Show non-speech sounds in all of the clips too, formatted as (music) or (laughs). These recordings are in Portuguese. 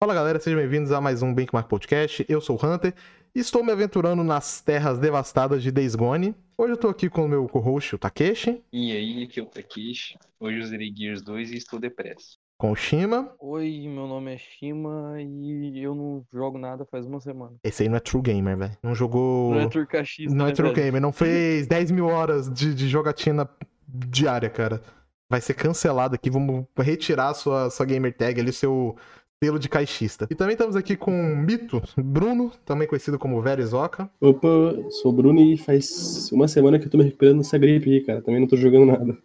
Fala galera, sejam bem-vindos a mais um Benchmark Podcast. Eu sou o Hunter e estou me aventurando nas terras devastadas de Days Gone. Hoje eu tô aqui com o meu co-host, o Takeshi, E aí, aqui é o Takeshi. Hoje eu zerei Gears 2 e estou depresso. com o Shima. Oi, meu nome é Shima e eu não jogo nada faz uma semana. Esse aí não é True Gamer, velho. Não jogou. Não é turcaxista, Não é né, True velho? Gamer, não fez 10 mil horas de, de jogatina diária, cara. Vai ser cancelado aqui, vamos retirar sua, sua gamer tag ali, seu selo de caixista. E também estamos aqui com o Mito, Bruno, também conhecido como Verizoka. Opa, sou o Bruno e faz uma semana que eu tô me recuperando dessa gripe aí, cara. Também não tô jogando nada.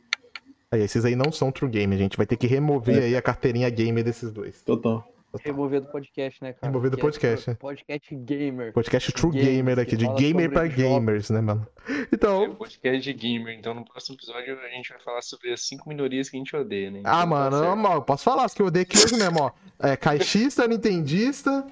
Aí, esses aí não são True Gamer, a gente vai ter que remover É. aí a carteirinha gamer desses dois. Total. Remover do podcast, né, cara? Remover do é podcast, né? Podcast gamer. Podcast True Games, Gamer aqui, de gamer pra jogos. gamers, né, mano? É Então, um podcast de gamer, então no próximo episódio a gente vai falar sobre as cinco minorias que a gente odeia, né? ah, Então tá mano, ó, eu posso falar, as que eu odeio aqui hoje mesmo, ó. É, caixista, nintendista,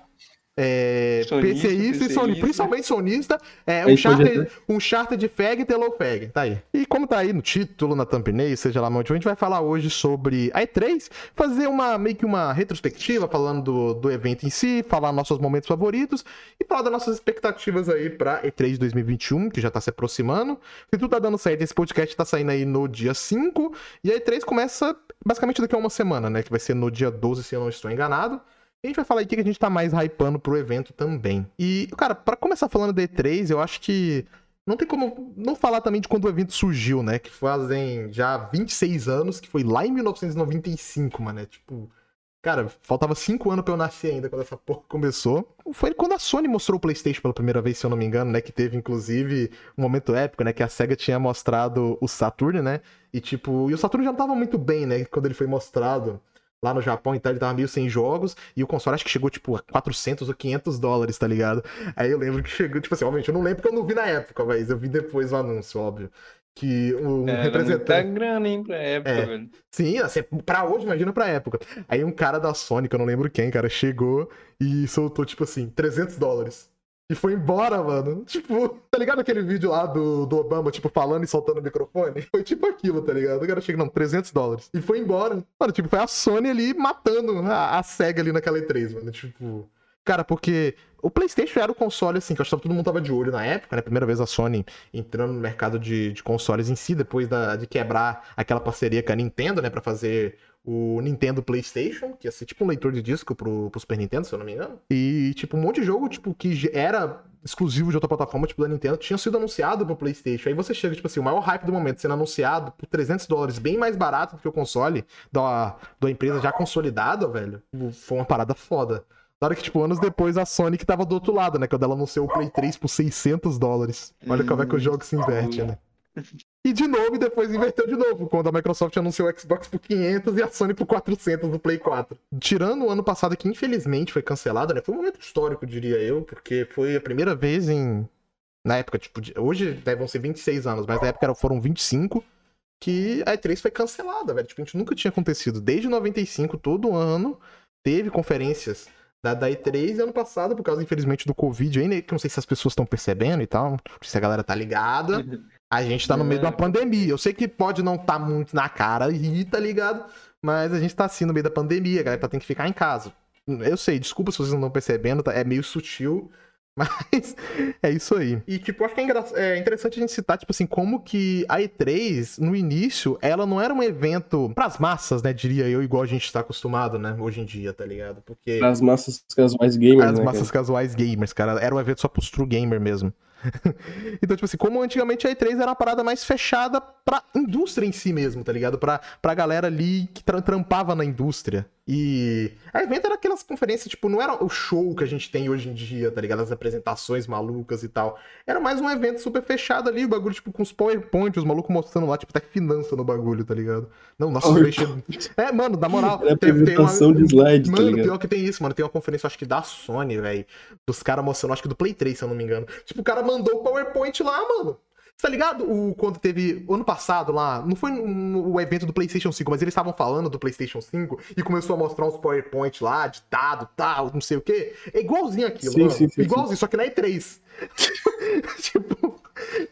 é, Sonista, PCista e sonista, PCista. principalmente sonista, é, um charter, um charter de fag e tellow fag, tá aí. E como tá aí no título, na thumbnail, seja lá onde, a gente vai falar hoje sobre a E3, fazer uma, meio que uma retrospectiva, falando do, do evento em si, falar nossos momentos favoritos e falar das nossas expectativas aí pra E3 2021, que já tá se aproximando. Se tudo tá dando certo, esse podcast tá saindo aí no dia 5, e a E3 começa basicamente daqui a uma semana, né, que vai ser no dia 12, se eu não estou enganado. A gente vai falar aqui que a gente tá mais hypando pro evento também. E, cara, pra começar falando da E3, eu acho que não tem como não falar também de quando o evento surgiu, né? Que fazem já 26 anos, que foi lá em 1995, mano. Tipo. Cara, faltava 5 anos pra eu nascer ainda quando essa porra começou. Foi quando a Sony mostrou o PlayStation pela primeira vez, se eu não me engano, né? Que teve, inclusive, um momento épico, né? Que a SEGA tinha mostrado o Saturn, né? E, tipo, e o Saturn já não tava muito bem, né? Quando ele foi mostrado lá no Japão e tal, ele tava meio sem jogos, e o console acho que chegou, tipo, a 400 ou 500 dólares, tá ligado? Aí eu lembro que chegou, tipo assim, obviamente, eu não lembro porque eu não vi na época, mas eu vi depois o anúncio, óbvio. Que um É, representante. muita grana, hein, pra época, É. velho. Sim, assim, pra hoje, imagina pra época. Aí um cara da Sony, que eu não lembro quem, cara, chegou e soltou, tipo assim, 300 dólares. E foi embora, mano. Tipo, tá ligado aquele vídeo lá do, do Obama, tipo, falando e soltando o microfone? (laughs) Foi tipo aquilo, tá ligado? O cara chega, não, 300 dólares. E foi embora. Mano, tipo, foi a Sony ali matando a, a SEGA ali naquela E3, mano. Tipo. Cara, porque o PlayStation era o console, assim, que eu acho que todo mundo tava de olho na época, né? Primeira vez a Sony entrando no mercado de, de consoles em si, depois da, de quebrar aquela parceria com a Nintendo, né? Pra fazer o Nintendo PlayStation, que ia ser tipo um leitor de disco pro, pro Super Nintendo, se eu não me engano. E, tipo, um monte de jogo, tipo, que era exclusivo de outra plataforma, tipo da Nintendo, tinha sido anunciado pro PlayStation. Aí você chega, tipo assim, o maior hype do momento sendo anunciado por 300 dólares, bem mais barato do que o console da, da empresa já consolidada, velho. Foi uma parada foda. Hora que, tipo, anos depois, a Sony que tava do outro lado, né? Quando ela anunciou o Play 3 por 600 dólares. Olha como é que o jogo se inverte, né? E de novo, depois inverteu de novo, quando a Microsoft anunciou o Xbox por 500 e a Sony por 400 no Play 4. Tirando o ano passado, que infelizmente foi cancelado, né? Foi um momento histórico, diria eu, porque foi a primeira vez em... Na época, tipo, hoje né, vão ser 26 anos, mas na época foram 25, que a E3 foi cancelada, velho. Tipo, a gente nunca tinha acontecido. Desde 95, todo ano, teve conferências da, da E3 e ano passado, por causa, infelizmente, do Covid aí, né? Que não sei se as pessoas estão percebendo e tal, se a galera tá ligada. A gente tá no meio de uma pandemia. Eu sei que pode não tá muito na cara aí, tá ligado? Mas a gente tá assim no meio da pandemia, a galera tá tendo que ficar em casa. Eu sei, desculpa se vocês não estão percebendo, tá- é meio sutil, (laughs) mas é isso aí. E, tipo, acho que é, engra- é interessante a gente citar, tipo assim, como que a E3, no início, ela não era um evento pras massas, né, diria eu, igual a gente tá acostumado, né, hoje em dia, tá ligado? Porque As massas casuais gamers, as né, massas casuais gamers, cara. Era um evento só pros true gamer mesmo. (laughs) então, tipo assim, como antigamente a E3 era uma parada mais fechada pra indústria em si mesmo, tá ligado? Pra, pra galera ali que tra- trampava na indústria. E a evento era aquelas conferências, tipo, não era o show que a gente tem hoje em dia, tá ligado? As apresentações malucas e tal. Era mais um evento super fechado ali, o bagulho, tipo, com os PowerPoint, os malucos mostrando lá, tipo, até finança no bagulho, tá ligado? Não, nossa, PowerPoint. É, mano, na moral, teve- tem uma- de slide, tá Mano, ligado? pior que tem isso, mano. Tem uma conferência, acho que da Sony, velho. Dos caras mostrando, acho que do Play 3, se eu não me engano. Tipo, o cara mandou o PowerPoint lá, mano. Tá ligado? O, quando teve. Ano passado lá, não foi o evento do PlayStation 5, mas eles estavam falando do PlayStation 5 e começou a mostrar uns PowerPoint lá, de dado, tal, não sei o quê. É igualzinho aquilo, Sim, mano. sim, sim, igualzinho, só que na E3. (laughs) tipo,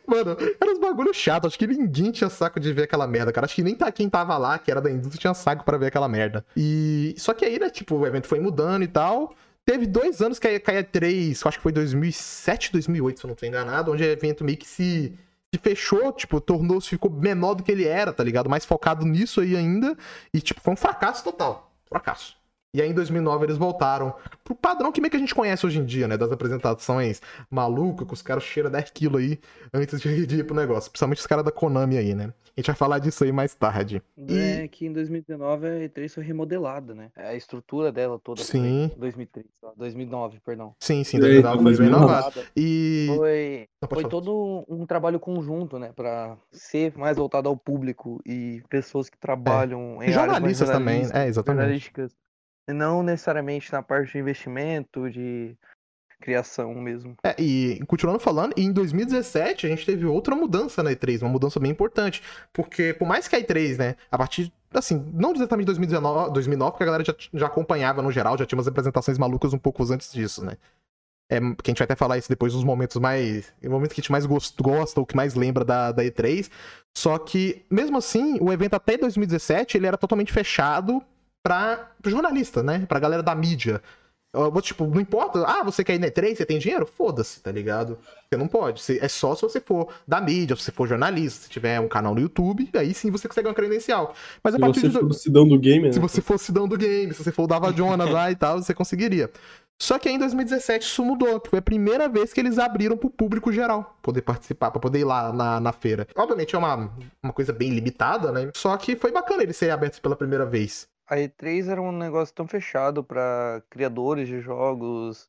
Mano, era uns bagulho chato. Acho que ninguém tinha saco de ver aquela merda, cara. Acho que nem tá, quem tava lá, que era da indústria, tinha saco pra ver aquela merda. E. Só que aí, né, tipo, o evento foi mudando e tal. Teve dois anos que a E3, acho que foi 2007, 2008, se eu não tô enganado, onde o evento meio que se, se fechou, tipo, tornou-se, ficou menor do que ele era, tá ligado? Mais focado nisso aí ainda. E, tipo, foi um fracasso total. Fracasso. E aí em 2009 eles voltaram pro padrão que meio que a gente conhece hoje em dia, né? Das apresentações malucas, que os caras cheiram 10 quilos aí antes de ir pro negócio. Principalmente os caras da Konami aí, né? A gente vai falar disso aí mais tarde. É que em 2019 a E3 foi remodelada, né? A estrutura dela toda Sim. foi 2003, ó, 2009, perdão. Sim, sim, E aí, 2009 foi bem 2009. inovado. E. Foi, Não, foi falar. todo um trabalho conjunto, né? Pra ser mais voltado ao público e pessoas que trabalham em áreas mais jornalistas também, é, exatamente. jornalísticas. Não necessariamente na parte de investimento, de criação mesmo. É, e continuando falando, em 2017 a gente teve outra mudança na E3, uma mudança bem importante. Porque, por mais que a E3, né, a partir, assim, não exatamente 2019, 2009, porque a galera já, já acompanhava no geral, já tinha umas apresentações malucas um pouco antes disso, né. É, que a gente vai até falar isso depois nos momentos mais. Em momentos que a gente mais gost- gosta ou que mais lembra da, da E3. Só que, mesmo assim, o evento até 2017 ele era totalmente fechado pra pro jornalista, né? Pra galera da mídia. Eu Tipo, não importa. Ah, você quer ir na E3, você tem dinheiro? Foda-se, tá ligado? Você não pode. É só se você for da mídia, se você for jornalista, se tiver um canal no YouTube, aí sim você consegue uma credencial. Mas a Se partir você de. for o cidão do game, né? Se você fosse Sidão do game, se você for o Dava Jonas lá e tal, você conseguiria. Só que aí em 2017 isso mudou, que foi a primeira vez que eles abriram pro público geral poder participar, pra poder ir lá na, na feira. Obviamente é uma, uma coisa bem limitada, né? Só que foi bacana eles serem abertos pela primeira vez. A E3 era um negócio tão fechado para criadores de jogos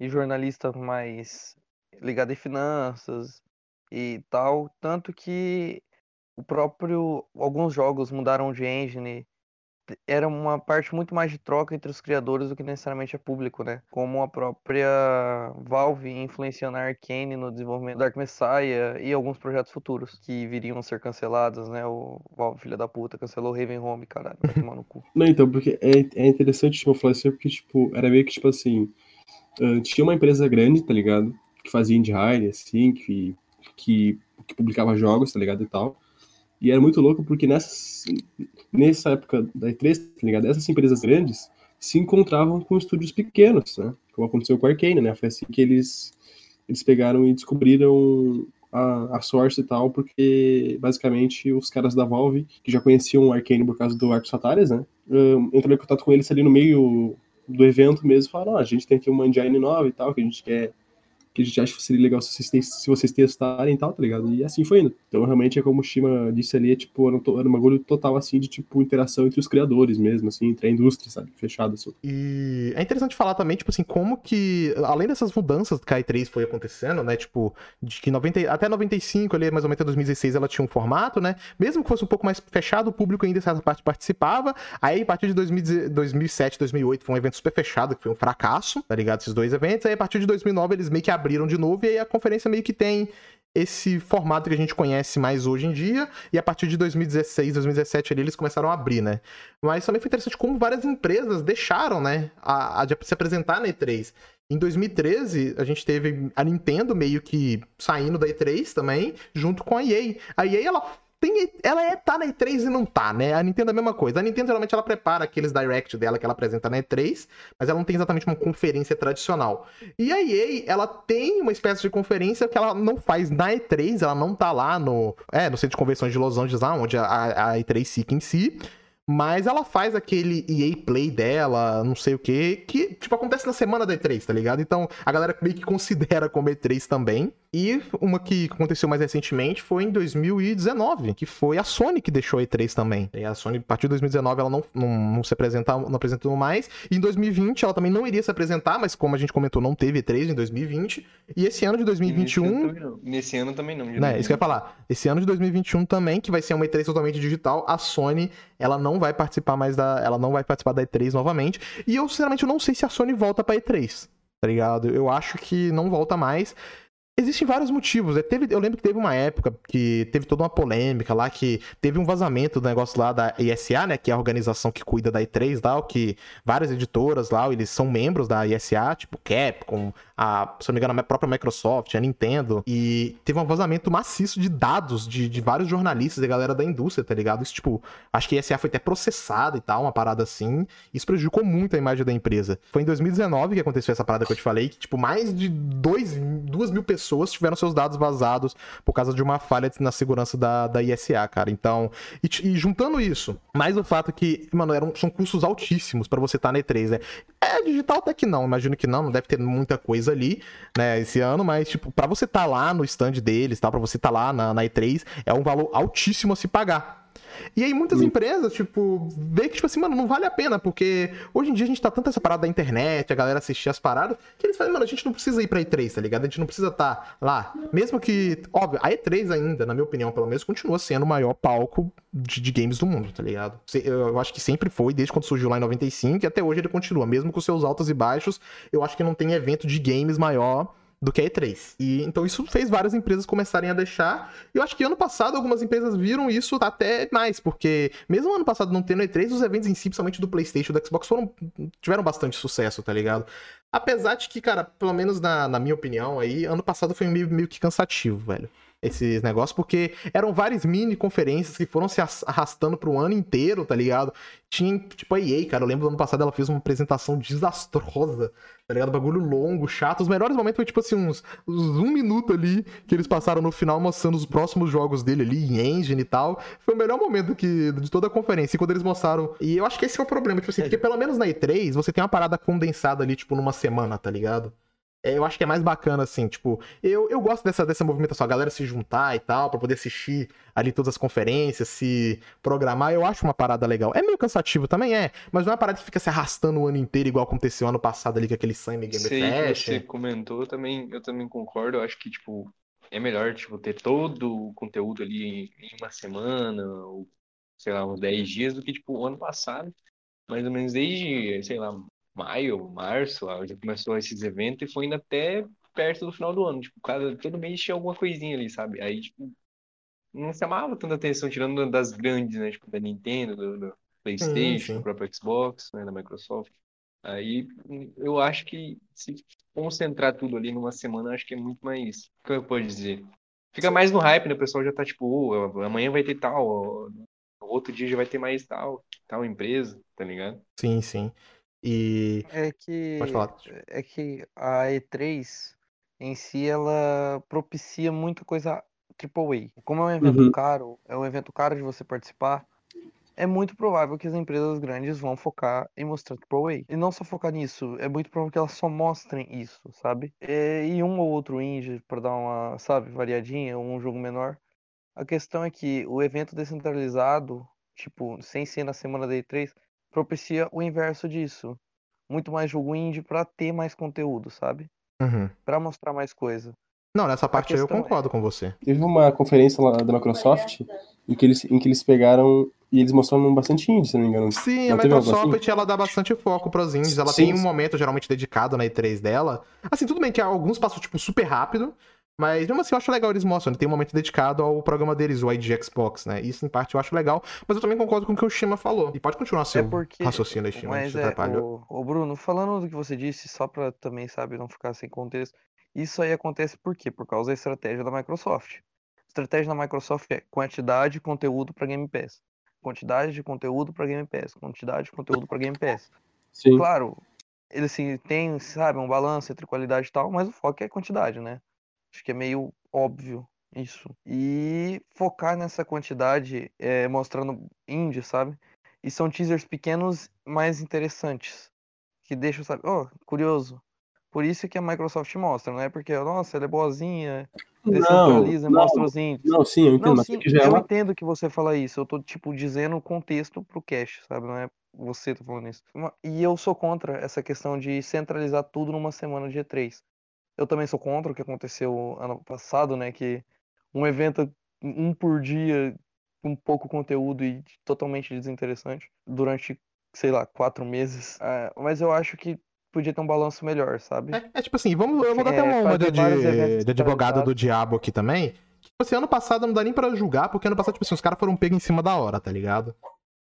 e jornalistas mais ligados em finanças e tal, tanto que o próprio alguns jogos mudaram de engine. Era uma parte muito mais de troca entre os criadores do que necessariamente é público, né? Como a própria Valve influenciando a Arcane no desenvolvimento do Dark Messiah e alguns projetos futuros que viriam a ser cancelados, né? O Valve, filha da puta, cancelou Raven Home, caralho, vai tomar no cu. (laughs) Não, então, porque é, é interessante, tipo, falar isso porque, tipo, era meio que, tipo assim, tinha uma empresa grande, tá ligado? Que fazia indie hire, assim, que, que, que publicava jogos, tá ligado, e tal. E era muito louco porque nessa, nessa época da E3, tá ligado? Essas empresas grandes se encontravam com estúdios pequenos, né? Como aconteceu com a Arcane, né? Foi assim que eles, eles pegaram e descobriram a, a Source e tal, porque basicamente os caras da Valve, que já conheciam o Arcane por causa do Arcos Fatalis, né? entraram em contato com eles ali no meio do evento mesmo, falaram, "Ó, a gente tem aqui uma engine nova e tal, que a gente quer, que a gente acha que seria legal se vocês, se vocês testarem e tal, tá ligado? E assim foi indo. Então, realmente, é como o Shima disse ali, é tipo, era um, era um bagulho total, assim, de, tipo, interação entre os criadores mesmo, assim, entre a indústria, sabe? Fechado, assim. E é interessante falar também, tipo assim, como que, além dessas mudanças que a E3 foi acontecendo, né, tipo, de que 90, até 95, ali, mais ou menos até 2016, ela tinha um formato, né, mesmo que fosse um pouco mais fechado, o público ainda essa parte participava, aí a partir de 2000 2007, 2008 foi um evento super fechado, que foi um fracasso, tá ligado, esses dois eventos, aí a partir de 2009 eles meio que abriram de novo, e aí a conferência meio que tem esse formato que a gente conhece mais hoje em dia, e a partir de 2016, 2017 ali, eles começaram a abrir, né. Mas também foi interessante como várias empresas deixaram, né, a, a de se apresentar na E3. Em 2013, a gente teve a Nintendo meio que saindo da E3 também, junto com a EA. A EA, ela tem, ela é tá na E3 e não tá, né? A Nintendo é a mesma coisa. A Nintendo geralmente ela prepara aqueles direct dela que ela apresenta na E3, mas ela não tem exatamente uma conferência tradicional. E a EA, ela tem uma espécie de conferência que ela não faz na E3, ela não tá lá no, é, no centro de convenções de Los Angeles, lá onde a, a E3 fica em si. Mas ela faz aquele EA Play dela, não sei o que, que, tipo, acontece na semana da E3, tá ligado? Então, a galera meio que considera como E3 também. E uma que aconteceu mais recentemente foi em 2019, que foi a Sony que deixou a E3 também. E a Sony, a partir de 2019, ela não, não, não se apresenta, não apresentou mais. E em 2020, ela também não iria se apresentar, mas como a gente comentou, não teve E3 em 2020. E esse ano de 2021... Nesse ano também não. Nesse ano também não. de Né, isso que eu ia falar. Esse ano de 2021 também, que vai ser uma E3 totalmente digital, a Sony, ela não vai participar mais da. Ela não vai participar da E3 novamente. E eu, sinceramente, eu não sei se a Sony volta pra E3. Tá ligado? Eu acho que não volta mais. Existem vários motivos. né? Teve, eu lembro que teve uma época que teve toda uma polêmica lá, que teve um vazamento do negócio lá da ISA, né? Que é a organização que cuida da E3 lá, que várias editoras lá, eles são membros da ISA, tipo Capcom, a, se não me engano, a própria Microsoft, a Nintendo, e teve um vazamento maciço de dados de, de vários jornalistas e galera da indústria, tá ligado? Isso, tipo, acho que a ESA foi até processada e tal, uma parada assim. Isso prejudicou muito a imagem da empresa. Foi em 2019 que aconteceu essa parada que eu te falei, que, tipo, mais de dois, duas mil pessoas tiveram seus dados vazados por causa de uma falha na segurança da, da ISA, cara. Então, e, e juntando isso, mais o fato que, mano, eram, são custos altíssimos para você estar tá na E3, né? É, digital até que não, imagino que não, não deve ter muita coisa ali, né, esse ano, mas, tipo, pra você estar tá lá no stand deles, tá, pra você estar tá lá na, na E3, é um valor altíssimo a se pagar. E aí muitas empresas, tipo, vê que, tipo assim, mano, não vale a pena, porque hoje em dia a gente tá tanto essa parada da internet, a galera assistir as paradas, que eles falam, mano, a gente não precisa ir pra E3, tá ligado? A gente não precisa estar tá lá. Mesmo que, óbvio, a E3 ainda, na minha opinião, pelo menos, continua sendo o maior palco de, de games do mundo, tá ligado? Eu acho que sempre foi, desde quando surgiu lá em 95, e até hoje ele continua, mesmo com seus altos e baixos, eu acho que não tem evento de games maior do que a E3. E então isso fez várias empresas começarem a deixar. E eu acho que ano passado algumas empresas viram isso até mais, porque mesmo ano passado não tendo E3, os eventos em si, principalmente do PlayStation e do Xbox, foram, tiveram bastante sucesso, tá ligado? Apesar de que, cara, pelo menos na, na minha opinião aí, ano passado foi meio, meio que cansativo, velho esses negócios, porque eram várias mini conferências que foram se arrastando pro ano inteiro, tá ligado? Tinha, tipo, a EA, cara, eu lembro do ano passado ela fez uma apresentação desastrosa, tá ligado? Bagulho longo, chato. Os melhores momentos foi, tipo assim, uns, uns, um minuto ali que eles passaram no final mostrando os próximos jogos dele ali, em engine e tal. Foi o melhor momento que, de toda a conferência. E quando eles mostraram. E eu acho que esse é o problema, tipo assim, é. porque pelo menos na E3 você tem uma parada condensada ali, tipo, numa semana, tá ligado? É, eu acho que é mais bacana, assim, tipo, eu, eu gosto dessa, dessa movimentação, a galera se juntar e tal, para poder assistir ali todas as conferências, se programar, eu acho uma parada legal. É meio cansativo também, é, mas não é uma parada que fica se arrastando o ano inteiro, igual aconteceu ano passado ali com aquele Sam Game Sei, Fest. você comentou, também, eu também concordo, eu acho que, tipo, é melhor, tipo, ter todo o conteúdo ali em uma semana, ou, sei lá, uns 10 dias, do que, tipo, o ano passado, mais ou menos desde, sei lá, maio, março, já começou esses eventos e foi indo até perto do final do ano. Tipo, cada, todo mês tinha alguma coisinha ali, sabe? Aí, tipo, não chamava tanta atenção, tirando das grandes, né? Tipo, da Nintendo, do, do PlayStation, do próprio Xbox, né? Da Microsoft. Aí eu acho que se concentrar tudo ali numa semana, acho que é muito mais. O que eu posso dizer? Fica mais no hype, né? O pessoal já tá tipo, oh, amanhã vai ter tal, outro dia já vai ter mais tal, tal empresa, tá ligado? Sim, sim. E. É que. Pode falar. É que a E3 em si ela propicia muita coisa AAA. Como é um evento uhum. caro, é um evento caro de você participar, é muito provável que as empresas grandes vão focar em mostrar AAA. E não só focar nisso, é muito provável que elas só mostrem isso, sabe? E um ou outro indie para dar uma, sabe, variadinha, um jogo menor. A questão é que o evento descentralizado, tipo, sem ser na semana da E3, propicia o inverso disso. Muito mais jogo indie para ter mais conteúdo, sabe? Uhum. Para mostrar mais coisa. Não, nessa parte aí eu é concordo é... com você. Teve uma conferência lá da Microsoft em que eles, em que eles pegaram e eles mostraram bastante indie, se não me engano. Sim, não a Microsoft assim? ela dá bastante foco pros indies. Ela sim, tem um momento geralmente dedicado na E3 dela. Assim, tudo bem que alguns passam, tipo, super rápido. Mas mesmo assim, eu acho legal eles mostram. Tem um momento dedicado ao programa deles, o ID Xbox, né? Isso, em parte, eu acho legal. Mas eu também concordo com o que o Shima falou. E pode continuar seu é porque... raciocínio, Shima, mas é, o, o Bruno, falando do que você disse, só pra também, sabe, não ficar sem contexto. Isso aí acontece por quê? Por causa da estratégia da Microsoft. A estratégia da Microsoft é quantidade de conteúdo para Game Pass. Quantidade de conteúdo para Game Pass. Quantidade de conteúdo para Game Pass. Sim. Claro, ele assim, tem, sabe, um balanço entre qualidade e tal, mas o foco é quantidade, né? Acho que é meio óbvio isso. E focar nessa quantidade, é, mostrando indie, sabe? E são teasers pequenos, mais interessantes. Que deixam, sabe, oh, curioso. Por isso que a Microsoft mostra, não é porque, nossa, ela é boazinha, descentraliza, não, mostra os indies. Não, sim, eu entendo. Não, sim, eu é uma... entendo que você fala isso. Eu tô, tipo, dizendo o contexto pro cache, sabe? Não é você tá falando isso. E eu sou contra essa questão de centralizar tudo numa semana de E3. Eu também sou contra o que aconteceu ano passado, né? Que um evento, um por dia, com pouco conteúdo e totalmente desinteressante, durante, sei lá, quatro meses. É, mas eu acho que podia ter um balanço melhor, sabe? É, é tipo assim, vamos, eu vou dar até uma, uma de, de advogado do diabo aqui também. Tipo assim, ano passado não dá nem pra julgar, porque ano passado, tipo assim, os caras foram pegos em cima da hora, tá ligado?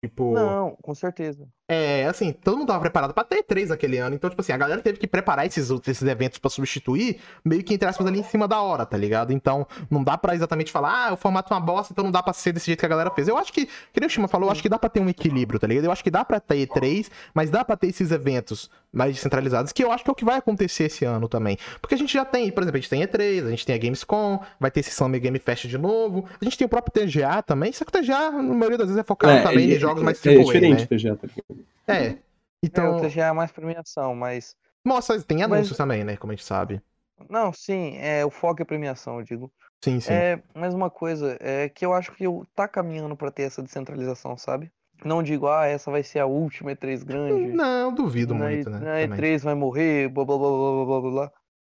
Tipo... Não, com certeza. é, assim, todo mundo tava preparado pra ter três naquele ano. Então, tipo assim, a galera teve que preparar esses, esses eventos pra substituir, meio que entre aspas ali em cima da hora, tá ligado? Então, não dá pra exatamente falar, ah, o formato é uma bosta, então não dá pra ser desse jeito que a galera fez. Eu acho que, que nem o Shima falou, eu acho que dá pra ter um equilíbrio, tá ligado? Eu acho que dá pra ter três, mas dá pra ter esses eventos mais descentralizados, que eu acho que é o que vai acontecer esse ano também. Porque a gente já tem, por exemplo, a gente tem E3, a gente tem a Gamescom, vai ter esse Summer Game Fest de novo, a gente tem o próprio TGA também, só que o TGA, na maioria das vezes, é focado É, também é- em jogos jogos mais É, é diferente né? TGA, tá? É. Então... É, o TGA é mais premiação, mas... Nossa, tem anúncios mas... também, né? Como a gente sabe. Não, sim, é, o foco é premiação, eu digo. Sim, sim. É, mas uma coisa, é que eu acho que eu tá caminhando para ter essa descentralização, sabe? Não digo, ah, essa vai ser a última é E3 grande. Não, duvido na muito, né? A E3 também. vai morrer, blá blá blá blá blá blá blá.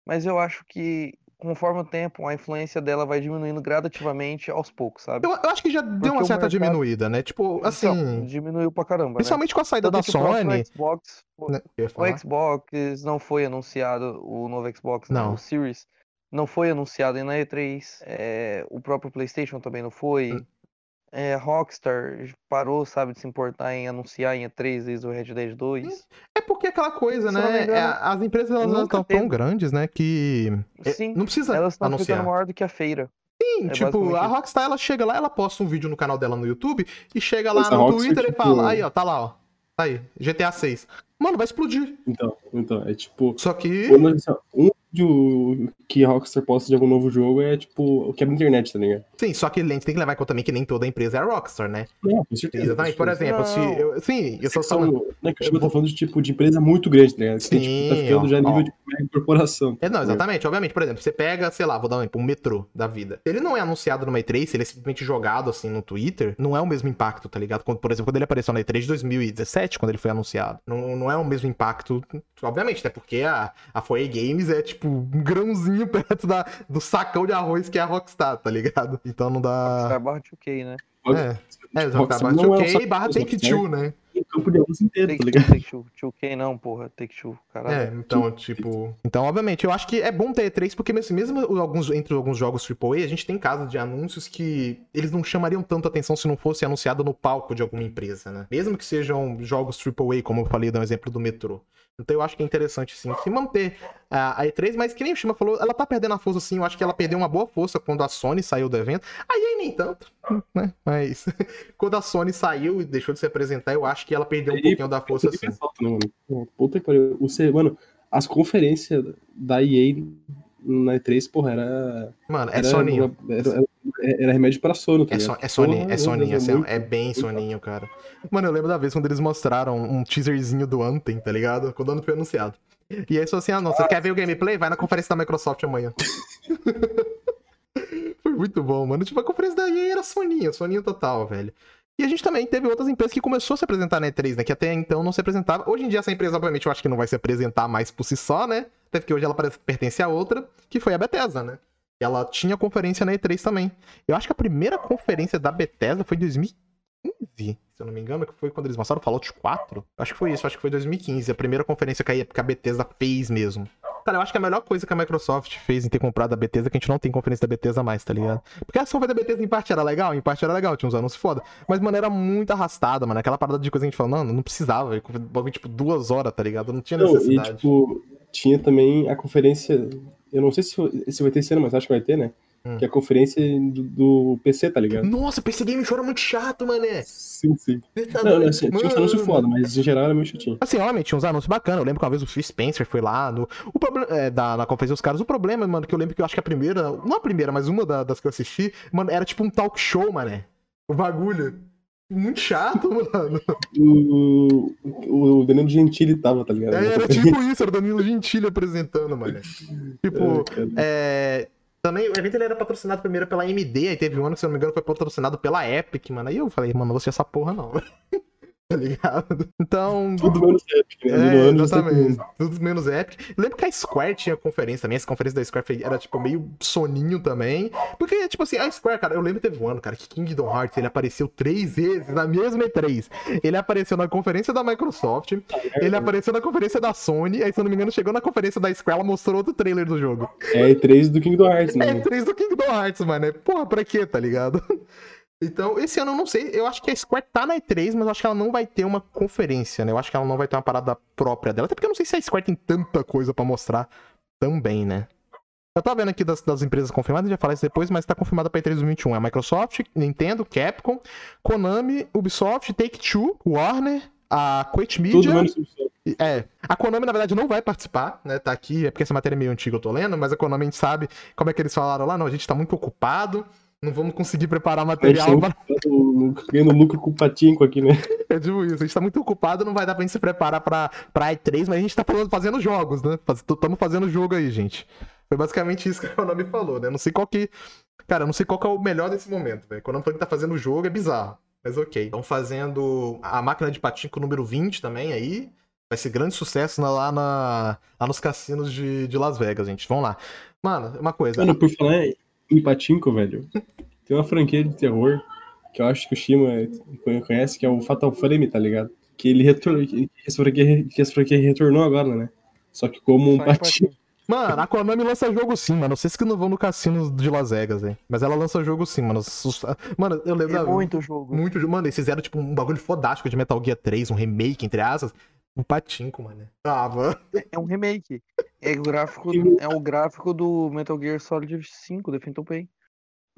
Mas eu acho que conforme o tempo, a influência dela vai diminuindo gradativamente aos poucos, sabe? Eu, eu acho que já deu Porque uma certa mercado- diminuída, né? Tipo, Então, assim. diminuiu pra caramba, né? Principalmente com a saída Tanto da que o Sony. Xbox, o- né, o Xbox não foi anunciado, o novo Xbox, né, Não. o Series, não foi anunciado ainda na E3. é, o próprio PlayStation também não foi. É, a Rockstar parou, sabe, de se importar em anunciar em E3 desde o Red Dead 2. É porque aquela coisa, Se né? engano, é, as empresas elas estão tão teve. grandes, né? Que. é, Sim, não precisa elas estão ficando maior do que a feira. Sim, É tipo, a. Rockstar ela chega lá, ela posta um vídeo no canal dela no YouTube e chega lá no Rockstar, Twitter e tipo- fala: aí, ó, tá lá, ó. Tá aí, GTA 6. Mano, vai explodir. Então, então, é tipo. Só que. Um que a Rockstar posta de algum novo jogo é tipo o quebra a internet, tá ligado? Sim, só que a gente tem que levar em conta também que nem toda empresa é a Rockstar, né? Não, com certeza. Exatamente. Por exemplo, se. Eu, sim, eu só falando. não é que eu tô falando de tipo de empresa muito grande, tá ligado? Que, tipo, tá Sim, ficando já ó, nível ó. de mega corporação. É, não, exatamente. Obviamente, por exemplo, você pega, sei lá, vou dar um exemplo, um metrô da vida. Se ele não é anunciado numa E3, se ele é simplesmente jogado assim no Twitter, não é o mesmo impacto, tá ligado? Quando, por exemplo, quando ele apareceu na E3 de 2017, quando ele foi anunciado. Não, não é o mesmo impacto, obviamente, até porque a, a 4A Games é tipo um grãozinho (laughs) perto da, do sacão de arroz que é a Rockstar, tá ligado? Então não dá. Rockstar barra 2K, né? É, é exato. Rockstar Barra não é 2K só- barra só- Take Two, né? O campo de arroz inteiro, tá Take ligado? Two, Take Two. 2K não, porra. Take Two, caralho. É, então, tipo. Então, obviamente, eu acho que é bom ter E3, porque mesmo, mesmo alguns, entre alguns jogos AAA, a gente tem casos de anúncios que eles não chamariam tanto atenção se não fosse anunciado no palco de alguma empresa, né? Mesmo que sejam jogos AAA, como eu falei, dá um exemplo do metrô. Então eu acho que é interessante, sim, se manter a, a E3, mas que nem o Shima falou, ela tá perdendo a força, sim. Eu acho que ela perdeu uma boa força quando a Sony saiu do evento. Aí, aí nem tanto, né? Mas (laughs) quando a Sony saiu e deixou de se apresentar, eu acho que ela perdeu um Aí, pouquinho da força, Puta sim. que falta, né, mano? Pô, Puta que pariu. O Mano, as conferências da EA na E3, porra, era. Mano, é era, soninho. Era, era- era remédio pra sono, tá É, so, é soninho, Porra, é soninho, Deus, assim, é bem soninho, cara. Mano, eu lembro da vez quando eles mostraram um teaserzinho do Anthem, tá ligado? Quando o Anthem foi anunciado. E aí, só assim, ah, não, você quer ver o gameplay? Vai na conferência da Microsoft amanhã. (laughs) foi muito bom, mano. Tipo, a conferência da EA era soninho, soninho total, velho. E a gente também teve outras empresas que começou a se apresentar na E3, né? Que até então não se apresentava. Hoje em dia essa empresa, obviamente, eu acho que não vai se apresentar mais por si só, né? Até porque hoje ela pertence a outra, que foi a Bethesda, né? E ela tinha conferência na E3 também. Eu acho que a primeira conferência da Bethesda foi em 2015, se eu não me engano, que foi quando eles mostraram o Fallout 4. Acho que foi isso, acho que foi 2015, a primeira conferência que a, Bethesda fez mesmo. Cara, eu acho que a melhor coisa que a Microsoft fez em ter comprado a Bethesda é que a gente não tem conferência da Bethesda mais, tá ligado? Porque a conferência da Bethesda em parte era legal, em parte era legal, tinha uns anúncios foda. Mas, mano, era muito arrastada, mano. Aquela parada de coisa que a gente falou, não, não precisava. Bagulho, tipo, duas horas, tá ligado? Não tinha Não, e necessidade. tipo, tinha também a conferência. Eu não sei se, se vai ter esse ano, mas acho que vai ter, né? Hum. Que é a conferência do, do PC, tá ligado? Nossa, PC Game Show era muito chato, mané. Sim, sim. Tá Não, não, assim, tinha uns anúncios foda, mas em geral era meio chatinho. Assim, obviamente, tinha uns anúncios bacanas. Eu lembro que uma vez o Phil Spencer foi lá no. O problema. É, da, na conferência dos caras. O problema, mano, que eu lembro que eu acho que a primeira. Não a primeira, mas uma da- das que eu assisti, mano, era tipo um talk show, mané. O bagulho. Muito chato, (laughs) mano. O, o Danilo Gentili tava, tá ligado? É, era tipo isso, era o Danilo Gentili apresentando, mano. Tipo, É, é. Também, o evento ele era patrocinado primeiro pela AMD, aí teve um ano que, se eu não me engano, foi patrocinado pela Epic, mano. Aí eu falei, mano, não vou assistir essa porra, não. (laughs) (laughs) tá ligado? Então. Tudo menos Epic, né? É, exatamente. Tudo menos Epic. Lembro que a Square tinha conferência também. Essa conferência da Square era, tipo, meio soninho também. Porque, tipo assim, a Square, cara, eu lembro que teve um ano, cara, que Kingdom Hearts, ele apareceu três vezes na mesma E3. Ele apareceu na conferência da Microsoft, ele apareceu na conferência da Sony, aí, se eu não me engano, chegou na conferência da Square, ela mostrou outro trailer do jogo. É E3 do Kingdom Hearts, É né? E3 do Kingdom Hearts, mano. É, Porra, pra quê, tá ligado? Então, esse ano eu não sei, eu acho que a Square tá na E3, mas eu acho que ela não vai ter uma conferência, né? Eu acho que ela não vai ter uma parada própria dela, até porque eu não sei se a Square tem tanta coisa pra mostrar também, né? Eu tava vendo aqui das, das empresas confirmadas, a gente vai falar isso depois, mas tá confirmada pra E3 2021. É a Microsoft, Nintendo, Capcom, Konami, Ubisoft, Take-Two, Warner, a Quake Tudo Media... menos Ubisoft. É, a Konami, na verdade, não vai participar, né? Tá aqui, é porque essa matéria é meio antiga, eu tô lendo, mas a Konami a gente sabe como é que eles falaram lá, não, a gente tá muito ocupado, não vamos conseguir preparar material. tá pra- (laughs) ganhando- ganhando lucro com o patinco aqui, né? (laughs) É tipo isso, a gente tá muito ocupado, não vai dar pra gente se preparar pra, pra E3, mas a gente tá falando- fazendo jogos, né? Estamos fazendo jogo aí, gente. Foi basicamente isso que (laughs) a Konami falou, né? Não sei qual que. Cara, eu não sei qual que é o melhor desse momento, velho. Quando a Konami tá fazendo jogo é bizarro. Mas ok. Estão fazendo a máquina de patinco número 20 também aí. Vai ser grande sucesso lá, na, lá nos cassinos de, de Las Vegas, gente. Vamos lá. Mano, uma coisa. Mano, por falar em patinco, velho, tem uma franquia de terror que eu acho que o Shima conhece, que é o Fatal Frame, tá ligado? Que ele retornou, que essa franquia, que essa franquia retornou agora, né? Só que como um Só patinco. patinho. Mano, a Konami lança jogo sim, mano. Vocês que não vão no cassino de Las Vegas, hein? Mas ela lança jogo sim, mano. Mano, eu lembro É muito jogo. muito. jo- Mano, eles fizeram tipo um bagulho fodástico de Metal Gear 3, um remake, entre aspas. Um patinco, mano. Ah, mano. É um remake. É o gráfico, (laughs) é o gráfico do Metal Gear Solid 5, The Phantom Pain.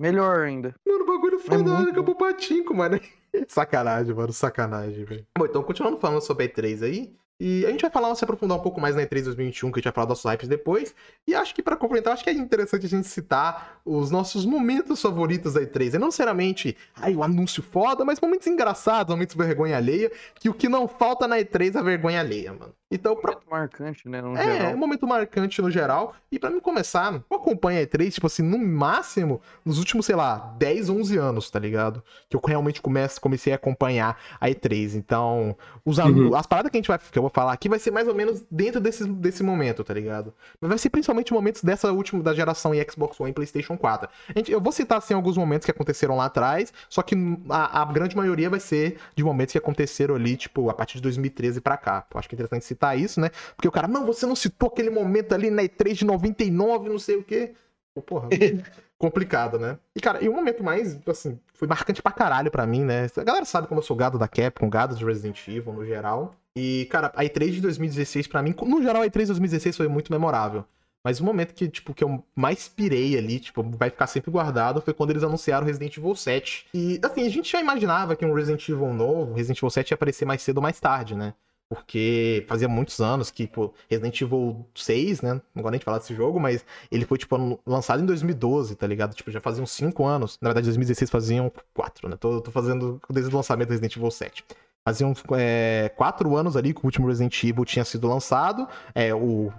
Melhor ainda. Mano, bagulho É fodástico muito pro patinco, mano. Sacanagem, mano. Sacanagem, velho. Bom, então, continuando falando sobre a E3 aí. E a gente vai falar, se aprofundar um pouco mais na E3 2021, que a gente vai falar dos hypes depois. E acho que pra complementar, acho que é interessante a gente citar os nossos momentos favoritos da E3. E não necessariamente, ai, o anúncio foda, mas momentos engraçados, momentos de vergonha alheia. Que o que não falta na E3 é a vergonha alheia, mano. Então, pra Muito marcante, né? No é, é geral. um momento marcante no geral. E pra mim começar, eu acompanho a E3, tipo assim, no máximo, nos últimos, sei lá, 10, 11 anos, tá ligado? Que eu realmente começo, comecei a acompanhar a E3. Então, os, Uhum. as paradas que a gente vai, que eu vou falar aqui vai ser mais ou menos dentro desse, desse momento, tá ligado? Mas vai ser principalmente momentos dessa última, da geração em Xbox One e PlayStation 4. A gente- eu vou citar, assim, alguns momentos que aconteceram lá atrás, só que a, a grande maioria vai ser de momentos que aconteceram ali, tipo, a partir de 2013 pra cá. Eu acho que é interessante citar isso, né? Porque o cara, não, você não citou aquele momento ali na E3 de 99, não sei o quê. Pô, porra, (laughs) complicado, né? E, cara, e um momento mais, assim, foi marcante pra caralho pra mim, né? A galera sabe como eu sou gado da Capcom, gado de Resident Evil no geral. E, cara, a E3 de 2016 pra mim, no geral, a E3 de 2016 foi muito memorável. Mas o momento que, tipo, que eu mais pirei ali, tipo, vai ficar sempre guardado, foi quando eles anunciaram Resident Evil 7. E, assim, a gente já imaginava que um Resident Evil novo, Resident Evil 7 ia aparecer mais cedo ou mais tarde, né? Porque fazia muitos anos que, pô, Resident Evil 6, né? Não gosto nem de falar desse jogo, mas ele foi, tipo, lançado em 2012, tá ligado? Tipo, já faziam 5 anos. Na verdade, em 2016 faziam 4, né? Tô, tô fazendo desde o lançamento do Resident Evil 7. Faziam é, 4 anos ali que o último Resident Evil tinha sido lançado. É, o.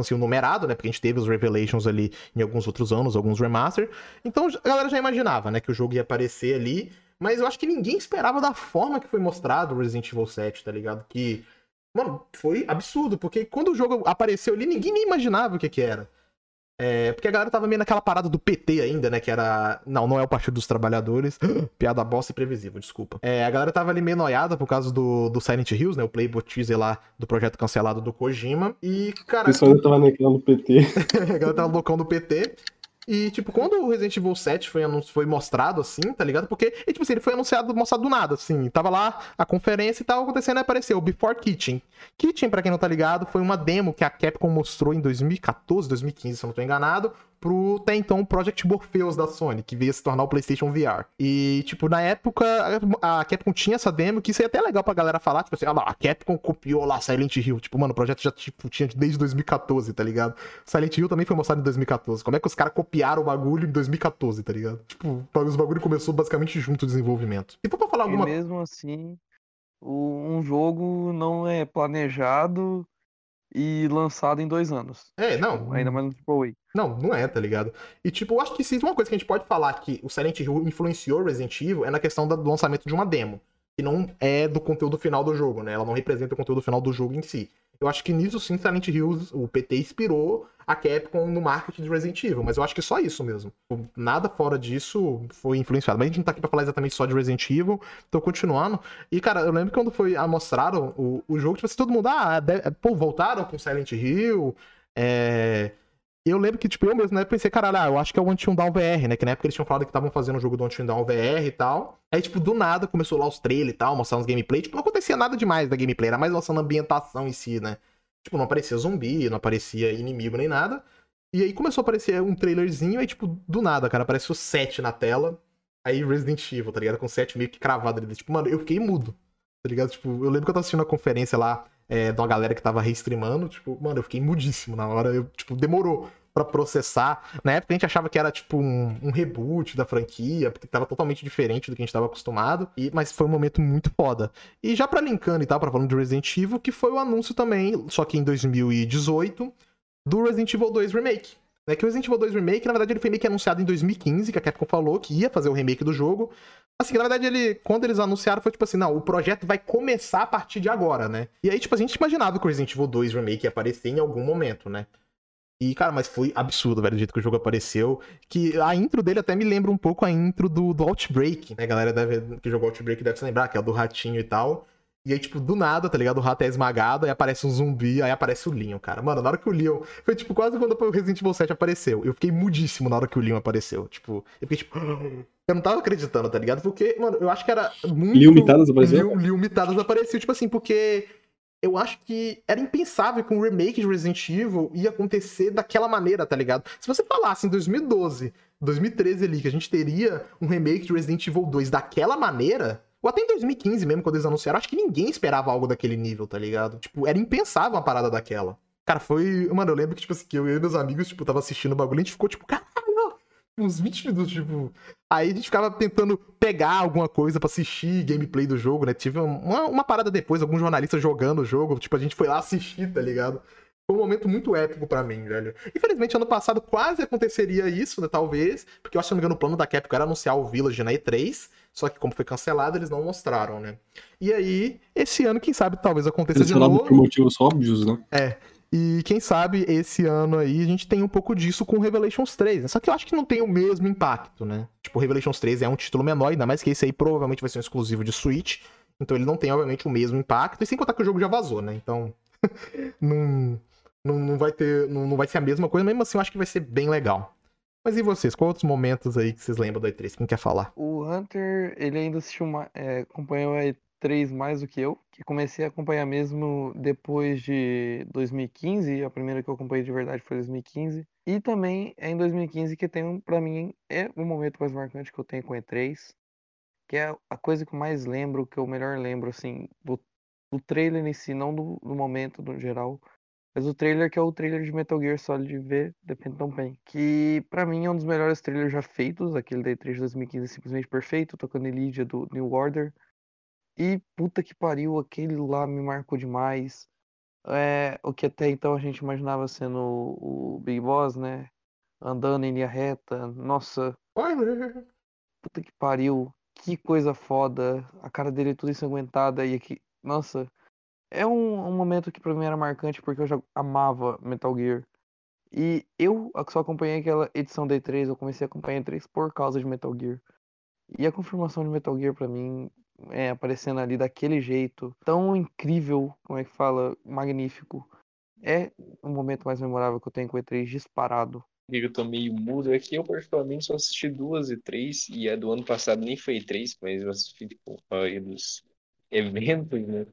assim, o numerado, né? Porque a gente teve os Revelations ali em alguns outros anos, alguns remaster. Então a galera já imaginava, né? Que o jogo ia aparecer ali. Mas eu acho que ninguém esperava da forma que foi mostrado o Resident Evil 7, tá ligado? Que, mano, foi absurdo, porque quando o jogo apareceu ali, ninguém nem imaginava o que que era. É, porque a galera tava meio naquela parada do PT ainda, né? Que era. Não, não é o Partido dos Trabalhadores. (gasps) Piada bosta e previsível, desculpa. É, a galera tava ali meio noiada por causa do, do Silent Hills, né? O Playboy teaser lá do projeto cancelado do Kojima. E, O cara, pessoal ainda tava naquela no PT. a galera tava loucão do PT. E, tipo, quando o Resident Evil 7 foi, foi mostrado, assim, tá ligado? Porque, e, tipo assim, ele foi anunciado, mostrado do nada, assim. Tava lá a conferência e tava acontecendo e apareceu o Before Kitchen. Kitchen, pra quem não tá ligado, foi uma demo que a Capcom mostrou em 2014, 2015, se eu não tô enganado, pro até então Project Morpheus da Sony, que veio se tornar o PlayStation VR. E, tipo, na época, a Capcom tinha essa demo, que isso é até legal pra galera falar, tipo assim, ah lá, a Capcom copiou lá Silent Hill. Tipo, mano, o projeto já tipo, tinha desde 2014, tá ligado? Silent Hill também foi mostrado em 2014. Como é que os caras copiaram o bagulho em 2014, tá ligado? Tipo, os bagulho começou basicamente junto o desenvolvimento. E pra falar E alguma mesmo assim, um jogo não é planejado e lançado em dois anos. É, não. Ainda mais no AAA. Não, não é, tá ligado? E, tipo, eu acho que se uma coisa que a gente pode falar que o Silent Hill influenciou Resident Evil é na questão do lançamento de uma demo. Que não é do conteúdo final do jogo, né? Ela não representa o conteúdo final do jogo em si. Eu acho que nisso sim Silent Hill, o PT inspirou a Capcom no marketing de Resident Evil, mas eu acho que só isso mesmo. Nada fora disso foi influenciado. Mas a gente não tá aqui pra falar exatamente só de Resident Evil, tô continuando. E, cara, eu lembro quando foi ah, mostraram o, o jogo, tipo assim, todo mundo, ah, de- pô, voltaram com Silent Hill, é eu lembro que, tipo, eu mesmo, né, pensei, caralho, ah, eu acho que é o Until Down VR, né? Que na época eles tinham falado que estavam fazendo o jogo do Until Down VR e tal. Aí, tipo, do nada começou lá os trailers e tal, mostrar uns gameplay. Tipo, não acontecia nada demais da gameplay, era mais mostrando a ambientação em si, né? Tipo, não aparecia zumbi, não aparecia inimigo nem nada. E aí começou a aparecer um trailerzinho, aí, tipo, do nada, cara, aparece o 7 na tela. Aí Resident Evil, tá ligado? Com o 7 meio que cravado ali. Tipo, mano, eu fiquei mudo, tá ligado? Tipo, eu lembro que eu tava assistindo a conferência lá é, de uma galera que tava restreamando. Tipo, mano, eu fiquei mudíssimo na hora. Eu, tipo, demorou para processar. Na época a gente achava que era tipo um, um, reboot da franquia, porque tava totalmente diferente do que a gente tava acostumado, e, mas foi um momento muito foda. E já para linkando e tal, para falando de Resident Evil, que foi o anúncio também, só que em 2018, do Resident Evil 2 Remake. Né, que o Resident Evil 2 Remake, na verdade, ele foi meio que anunciado em 2015, que a Capcom falou que ia fazer o remake do jogo. Assim, na verdade, ele, quando eles anunciaram, foi tipo assim, não, o projeto vai começar a partir de agora, né? E aí, tipo, a gente imaginava que o Resident Evil 2 Remake ia aparecer em algum momento, né? E, cara, mas foi absurdo, velho, do jeito que o jogo apareceu. Que a intro dele até me lembra um pouco a intro do, do Outbreak, né? A galera deve, que jogou Outbreak deve se lembrar, que é o do ratinho e tal. E aí, tipo, do nada, tá ligado? O rato é esmagado, aí aparece um zumbi, aí aparece o Leon, cara. Mano, na hora que o Leon. Foi tipo quase quando o Resident Evil 7 apareceu. Eu fiquei mudíssimo na hora que o Leon apareceu. Tipo, eu fiquei tipo. (gasps) Eu não tava acreditando, tá ligado? Porque, mano, eu acho que era muito. Leon Mitadas apareceu? Leon, Leon Mitadas apareceu, tipo assim, porque eu acho que era impensável que um remake de Resident Evil ia acontecer daquela maneira, tá ligado? Se você falasse em 2012, 2013 ali, que a gente teria um remake de Resident Evil 2 daquela maneira, ou até em 2015 mesmo, quando eles anunciaram, acho que ninguém esperava algo daquele nível, tá ligado? Tipo, era impensável uma parada daquela. Cara, foi. Mano, eu lembro que, tipo assim, que eu e meus amigos, tipo, tava assistindo o bagulho e a gente ficou, tipo, caralho, uns 20 minutos, tipo. Aí a gente ficava tentando pegar alguma coisa para assistir gameplay do jogo, né? Tive uma, uma parada depois, alguns jornalistas jogando o jogo, tipo, a gente foi lá assistir, tá ligado? Foi um momento muito épico para mim, velho. Infelizmente, ano passado quase aconteceria isso, né? Talvez, porque eu acho que, se não me engano, o plano da Capcom era anunciar o Village na E3, só que como foi cancelado, eles não mostraram, né? E aí, esse ano, quem sabe, talvez aconteça de novo. por motivos óbvios, né? É. E quem sabe esse ano aí a gente tem um pouco disso com Revelations 3, né? Só que eu acho que não tem o mesmo impacto, né? Tipo, Revelations 3 é um título menor, ainda mais que esse aí provavelmente vai ser um exclusivo de Switch. Então ele não tem, obviamente, o mesmo impacto. E sem contar que o jogo já vazou, né? Então. (laughs) não, não, não vai ter. Não, não vai ser a mesma coisa, mesmo assim eu acho que vai ser bem legal. Mas e vocês? Quais outros momentos aí que vocês lembram do E3? Quem quer falar? O Hunter, ele ainda assistiu uma, é, acompanhou a E3 mais do que eu, que comecei a acompanhar mesmo depois de 2015. A primeira que eu acompanhei de verdade foi 2015. E também é em 2015 que tem, para mim, é o momento mais marcante que eu tenho com a E3. Que é a coisa que eu mais lembro, que eu melhor lembro, assim, do, do trailer em si, não do, do momento no geral mas o trailer que é o trailer de Metal Gear Solid V The Phantom Pain, que para mim é um dos melhores trailers já feitos, aquele da E3 de 2015 é simplesmente perfeito, tocando Elydia do New Order. E puta que pariu, aquele lá me marcou demais. É, o que até então a gente imaginava sendo o, o Big Boss, né? Andando em linha reta. Nossa. (laughs) Puta que pariu. Que coisa foda. A cara dele é toda ensanguentada e aqui. Nossa é um, um momento que pra mim era marcante porque eu já amava Metal Gear. E eu só acompanhei aquela edição da E3, eu comecei a acompanhar a E3 por causa de Metal Gear. E a confirmação de Metal Gear pra mim, é, aparecendo ali daquele jeito, tão incrível, como é que fala, magnífico. É o momento mais memorável que eu tenho com E3 disparado. Eu tô meio mudo, é que eu particularmente só assisti duas e três, e a do ano passado nem foi três, mas eu assisti tipo, a dos eventos, né?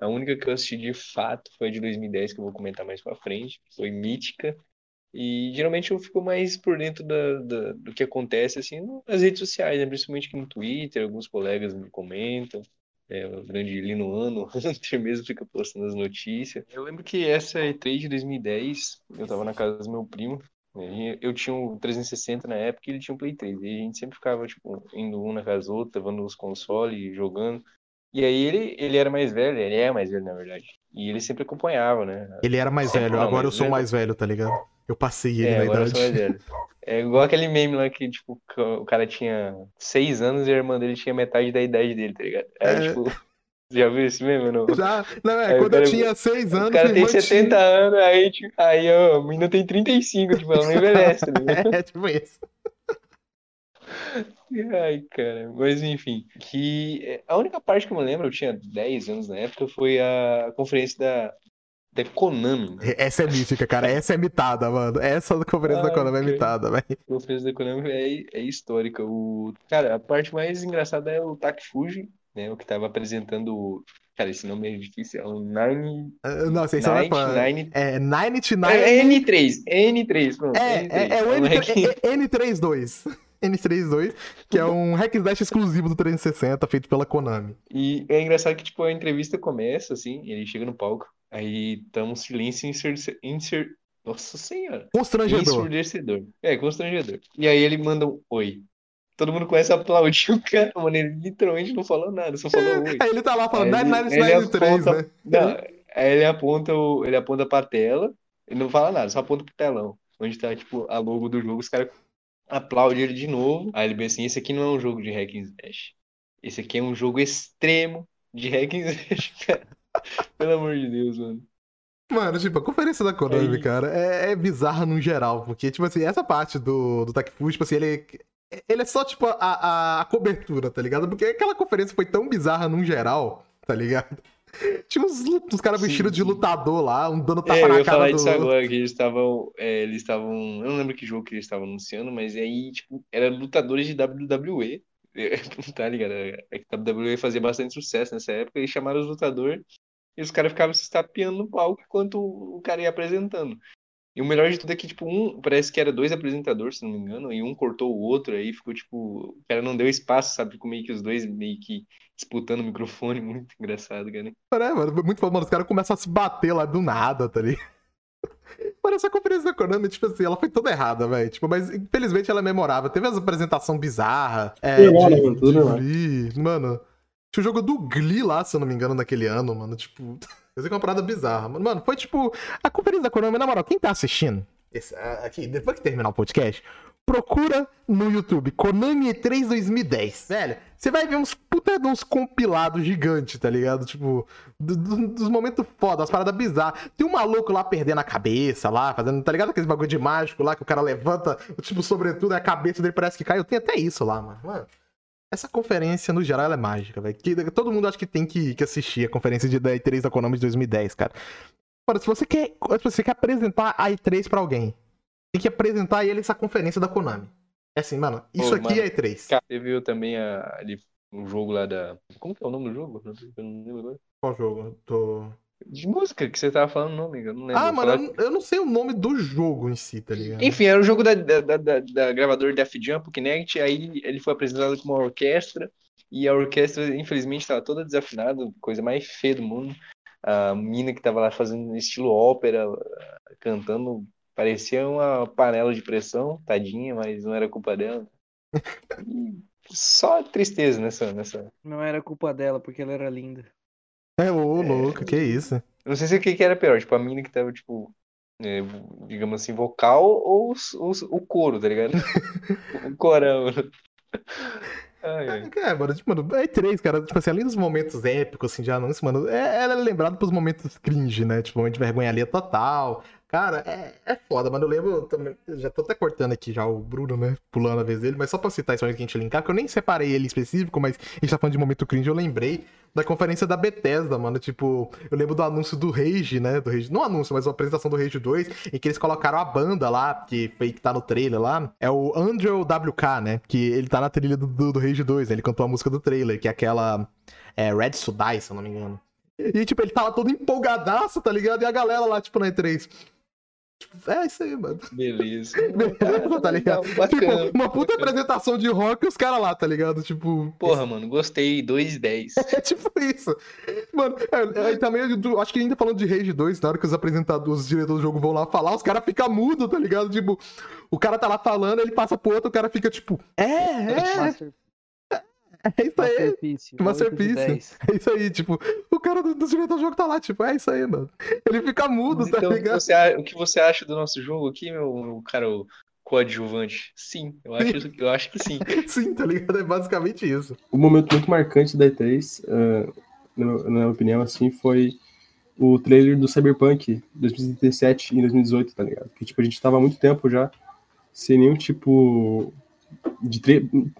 A única que eu assisti de fato foi a de 2010, que eu vou comentar mais pra frente. Foi Mítica. E geralmente eu fico mais por dentro da, da, do que acontece assim nas redes sociais, né? principalmente aqui no Twitter, alguns colegas me comentam. É, o grande Lino Ano, (laughs) Hunter mesmo fica postando as notícias. Eu lembro que essa E3 de 2010, eu tava na casa do meu primo, eu tinha um 360 na época e ele tinha um Play 3. E a gente sempre ficava, tipo, indo um na casa do outro, levando os consoles, jogando. E aí ele, ele era mais velho, ele é mais velho, na verdade. E ele sempre acompanhava, né? Ele era mais velho, não, agora eu sou velho. mais velho, tá ligado? Eu passei ele é, na agora idade. Eu sou mais velho. É igual aquele meme lá que, tipo, o cara tinha seis anos e a irmã dele tinha metade da idade dele, tá ligado? Aí, é... tipo, (laughs) já viu esse meme não? Já, não, é, aí quando cara, eu tinha seis anos. O cara tem 70 tinha... anos, aí, tipo, aí, ó, a menina tem 35, tipo, ela não envelhece, tá (laughs) ligado? É, tipo isso. Ai, cara, mas enfim, que a única parte que eu me lembro, eu tinha 10 anos na época, foi a conferência da da Konami. mano. Essa é mística, cara. Essa é mitada, mano. Essa da conferência da Ai, Konami é cara. mitada, velho. A conferência da Konami é, é histórica. O, cara, a parte mais engraçada é o Taki Fuji, né? O que tava apresentando. Cara, esse nome é difícil. É o Nine. Ah, Não, são Nine, fã. Nine, É Nine to é, Nine. é N3, é N3, pronto. É, N3. é, é o um N3, ranking- é- é N32. N32, que é um hack slash exclusivo do 360 feito pela Konami. E é engraçado que, tipo, a entrevista começa, assim, ele chega no palco, aí tá um silêncio inser... inser... Nossa senhora. Constrangedor. Ensurdecedor. É, constrangedor. E aí ele manda um oi. Todo mundo começa a aplaudir o cara, (laughs) mano, ele literalmente não falou nada, só falou oi. (laughs) Aí ele tá lá falando Aí ele- 9993, ele aponta- né? (laughs) Não, aí ele aponta, o, ele aponta pra tela, ele não fala nada, só aponta pro telão, onde tá, tipo, a logo do jogo, os caras aplaudem ele de novo. Aí ele bem assim, esse aqui não é um jogo de hack and slash. Esse aqui é um jogo extremo de hack and slash, cara. (laughs) Pelo amor de Deus, mano. Mano, tipo, a conferência da Konami, Aí- cara, é, é bizarra no geral, porque, tipo assim, essa parte do, do Takifuji, tipo assim, ele, ele é só, tipo, a, a, a cobertura, tá ligado? Porque aquela conferência foi tão bizarra no geral, tá ligado? Tinha uns, uns caras vestidos de lutador lá, um dando É, tapa eu na ia cara falar do... disso agora, que eles estavam, é, eles estavam, eu não lembro que jogo que eles estavam anunciando, mas aí, tipo, eram lutadores de WWE, (laughs) tá ligado? É que WWE fazia bastante sucesso nessa época, eles chamaram os lutadores e os caras ficavam se estapeando no palco enquanto o cara ia apresentando. E o melhor de tudo é que, tipo, um, parece que era dois apresentadores, se não me engano, e um cortou o outro, aí ficou, tipo, o cara não deu espaço, sabe? Ficou meio que os dois meio que disputando o microfone, (laughs) muito engraçado, cara. É, mano, foi muito foda, mano, os caras começam a se bater lá do nada, tá ligado? (laughs) Mano, essa conferência da Konami, tipo assim, ela foi toda errada, velho. Tipo, mas infelizmente ela é memorável. Teve as apresentação bizarra. É, Normal, de, né, mano? De. Mano, tinha o jogo do Glee lá, se eu não me engano, naquele ano, mano. Tipo, (laughs) eu sei que é uma parada bizarra. Mano, mano, foi tipo. A conferência da Konami, na moral, quem tá assistindo? esse- aqui, depois que terminar o podcast, procura no YouTube Konami E3 2010. Velho, você vai ver uns puta de uns compilados gigantes, tá ligado? Tipo, do- do- dos momentos foda, as paradas bizarras. Tem um maluco lá perdendo a cabeça lá, fazendo, tá ligado? Aqueles bagulho de mágico lá que o cara levanta, tipo, sobretudo, a cabeça dele parece que cai. Eu tenho até isso lá, mano. Mano, essa conferência, no geral, ela é mágica, velho. Todo mundo acha que tem que, que assistir a conferência de, da E3 da Konami de 2010, cara. Mano, se você quer, se você quer apresentar a E3 pra alguém, tem que apresentar ele essa conferência da Konami. É assim, mano, isso Pô, aqui mano, é E3. Cara, Você viu também a, ali um jogo lá da. Como que é o nome do jogo? Eu não lembro agora. Qual jogo? Tô... De música que você tava falando o nome, eu não lembro. Ah, mano, eu, não- eu não sei o nome do jogo em si, tá ligado? Enfim, era o jogo da, da, da, da, da gravadora Def Jump, o Kinect, aí ele foi apresentado com uma orquestra, e a orquestra, infelizmente, estava toda desafinada, coisa mais feia do mundo. A mina que tava lá fazendo estilo ópera, cantando, parecia uma panela de pressão, tadinha, mas não era culpa dela. (laughs) E só tristeza nessa, nessa. Não era culpa dela, porque ela era linda. É, ô, louco, que isso. Eu Não sei se o que que era pior, tipo, a mina que tava, tipo, é, digamos assim, vocal ou os- os- o coro, tá ligado? (laughs) O corão. Ai, ai. É, mano, tipo, mano, é três, cara. Tipo assim, além dos momentos épicos, assim, de anúncio, mano, é, ela é lembrada pros momentos cringe, né? Tipo, momento de vergonha ali total. Cara, é, é foda, mano. Eu lembro também. Já tô até cortando aqui já o Bruno, né? Pulando a vez dele, mas só pra citar isso aí que a gente linkar, que eu nem separei ele específico, mas a gente tá falando de momento cringe, eu lembrei da conferência da Bethesda, mano. Tipo, eu lembro do anúncio do Rage, né? Do Rage, não anúncio, mas a apresentação do Rage 2, em que eles colocaram a banda lá, que foi que tá no trailer lá. É o Andrew WK, né? Que ele tá na trilha do, do, do Rage 2, né? Ele cantou a música do trailer, que é aquela. É, Red Sudai, se eu não me engano. E, tipo, ele tava todo empolgadaço, tá ligado? E a galera lá, tipo, na E3. Tipo, é isso aí, mano. Beleza. (laughs) Beleza, tá ligado? Legal, Bacana. Tipo, uma puta bacana. apresentação de rock e os caras lá, tá ligado? Tipo. Porra, mano, gostei. 2,10. (laughs) É tipo isso. Mano, é, é, também acho que ainda falando de Rage 2, na hora que os apresentadores, os diretores do jogo vão lá falar, os caras ficam mudos, tá ligado? Tipo, o cara tá lá falando, ele passa pro outro, o cara fica tipo, é, é, é isso aí. Masterpiece. Masterpiece. 8 de 10. É isso aí, tipo, o cara do, do diretor do jogo tá lá, tipo, é isso aí, mano. Ele fica mudo, tá então, ligado? você o que você acha do nosso jogo aqui, meu, meu cara, o coadjuvante? Sim, eu acho, eu acho que sim. (laughs) Sim, tá ligado? É basicamente isso. Um momento muito marcante da E3, eh, na, minha opinião, assim, foi o trailer do Cyberpunk 2017 em 2018, tá ligado? Que, tipo, a gente tava há muito tempo já sem nenhum tipo De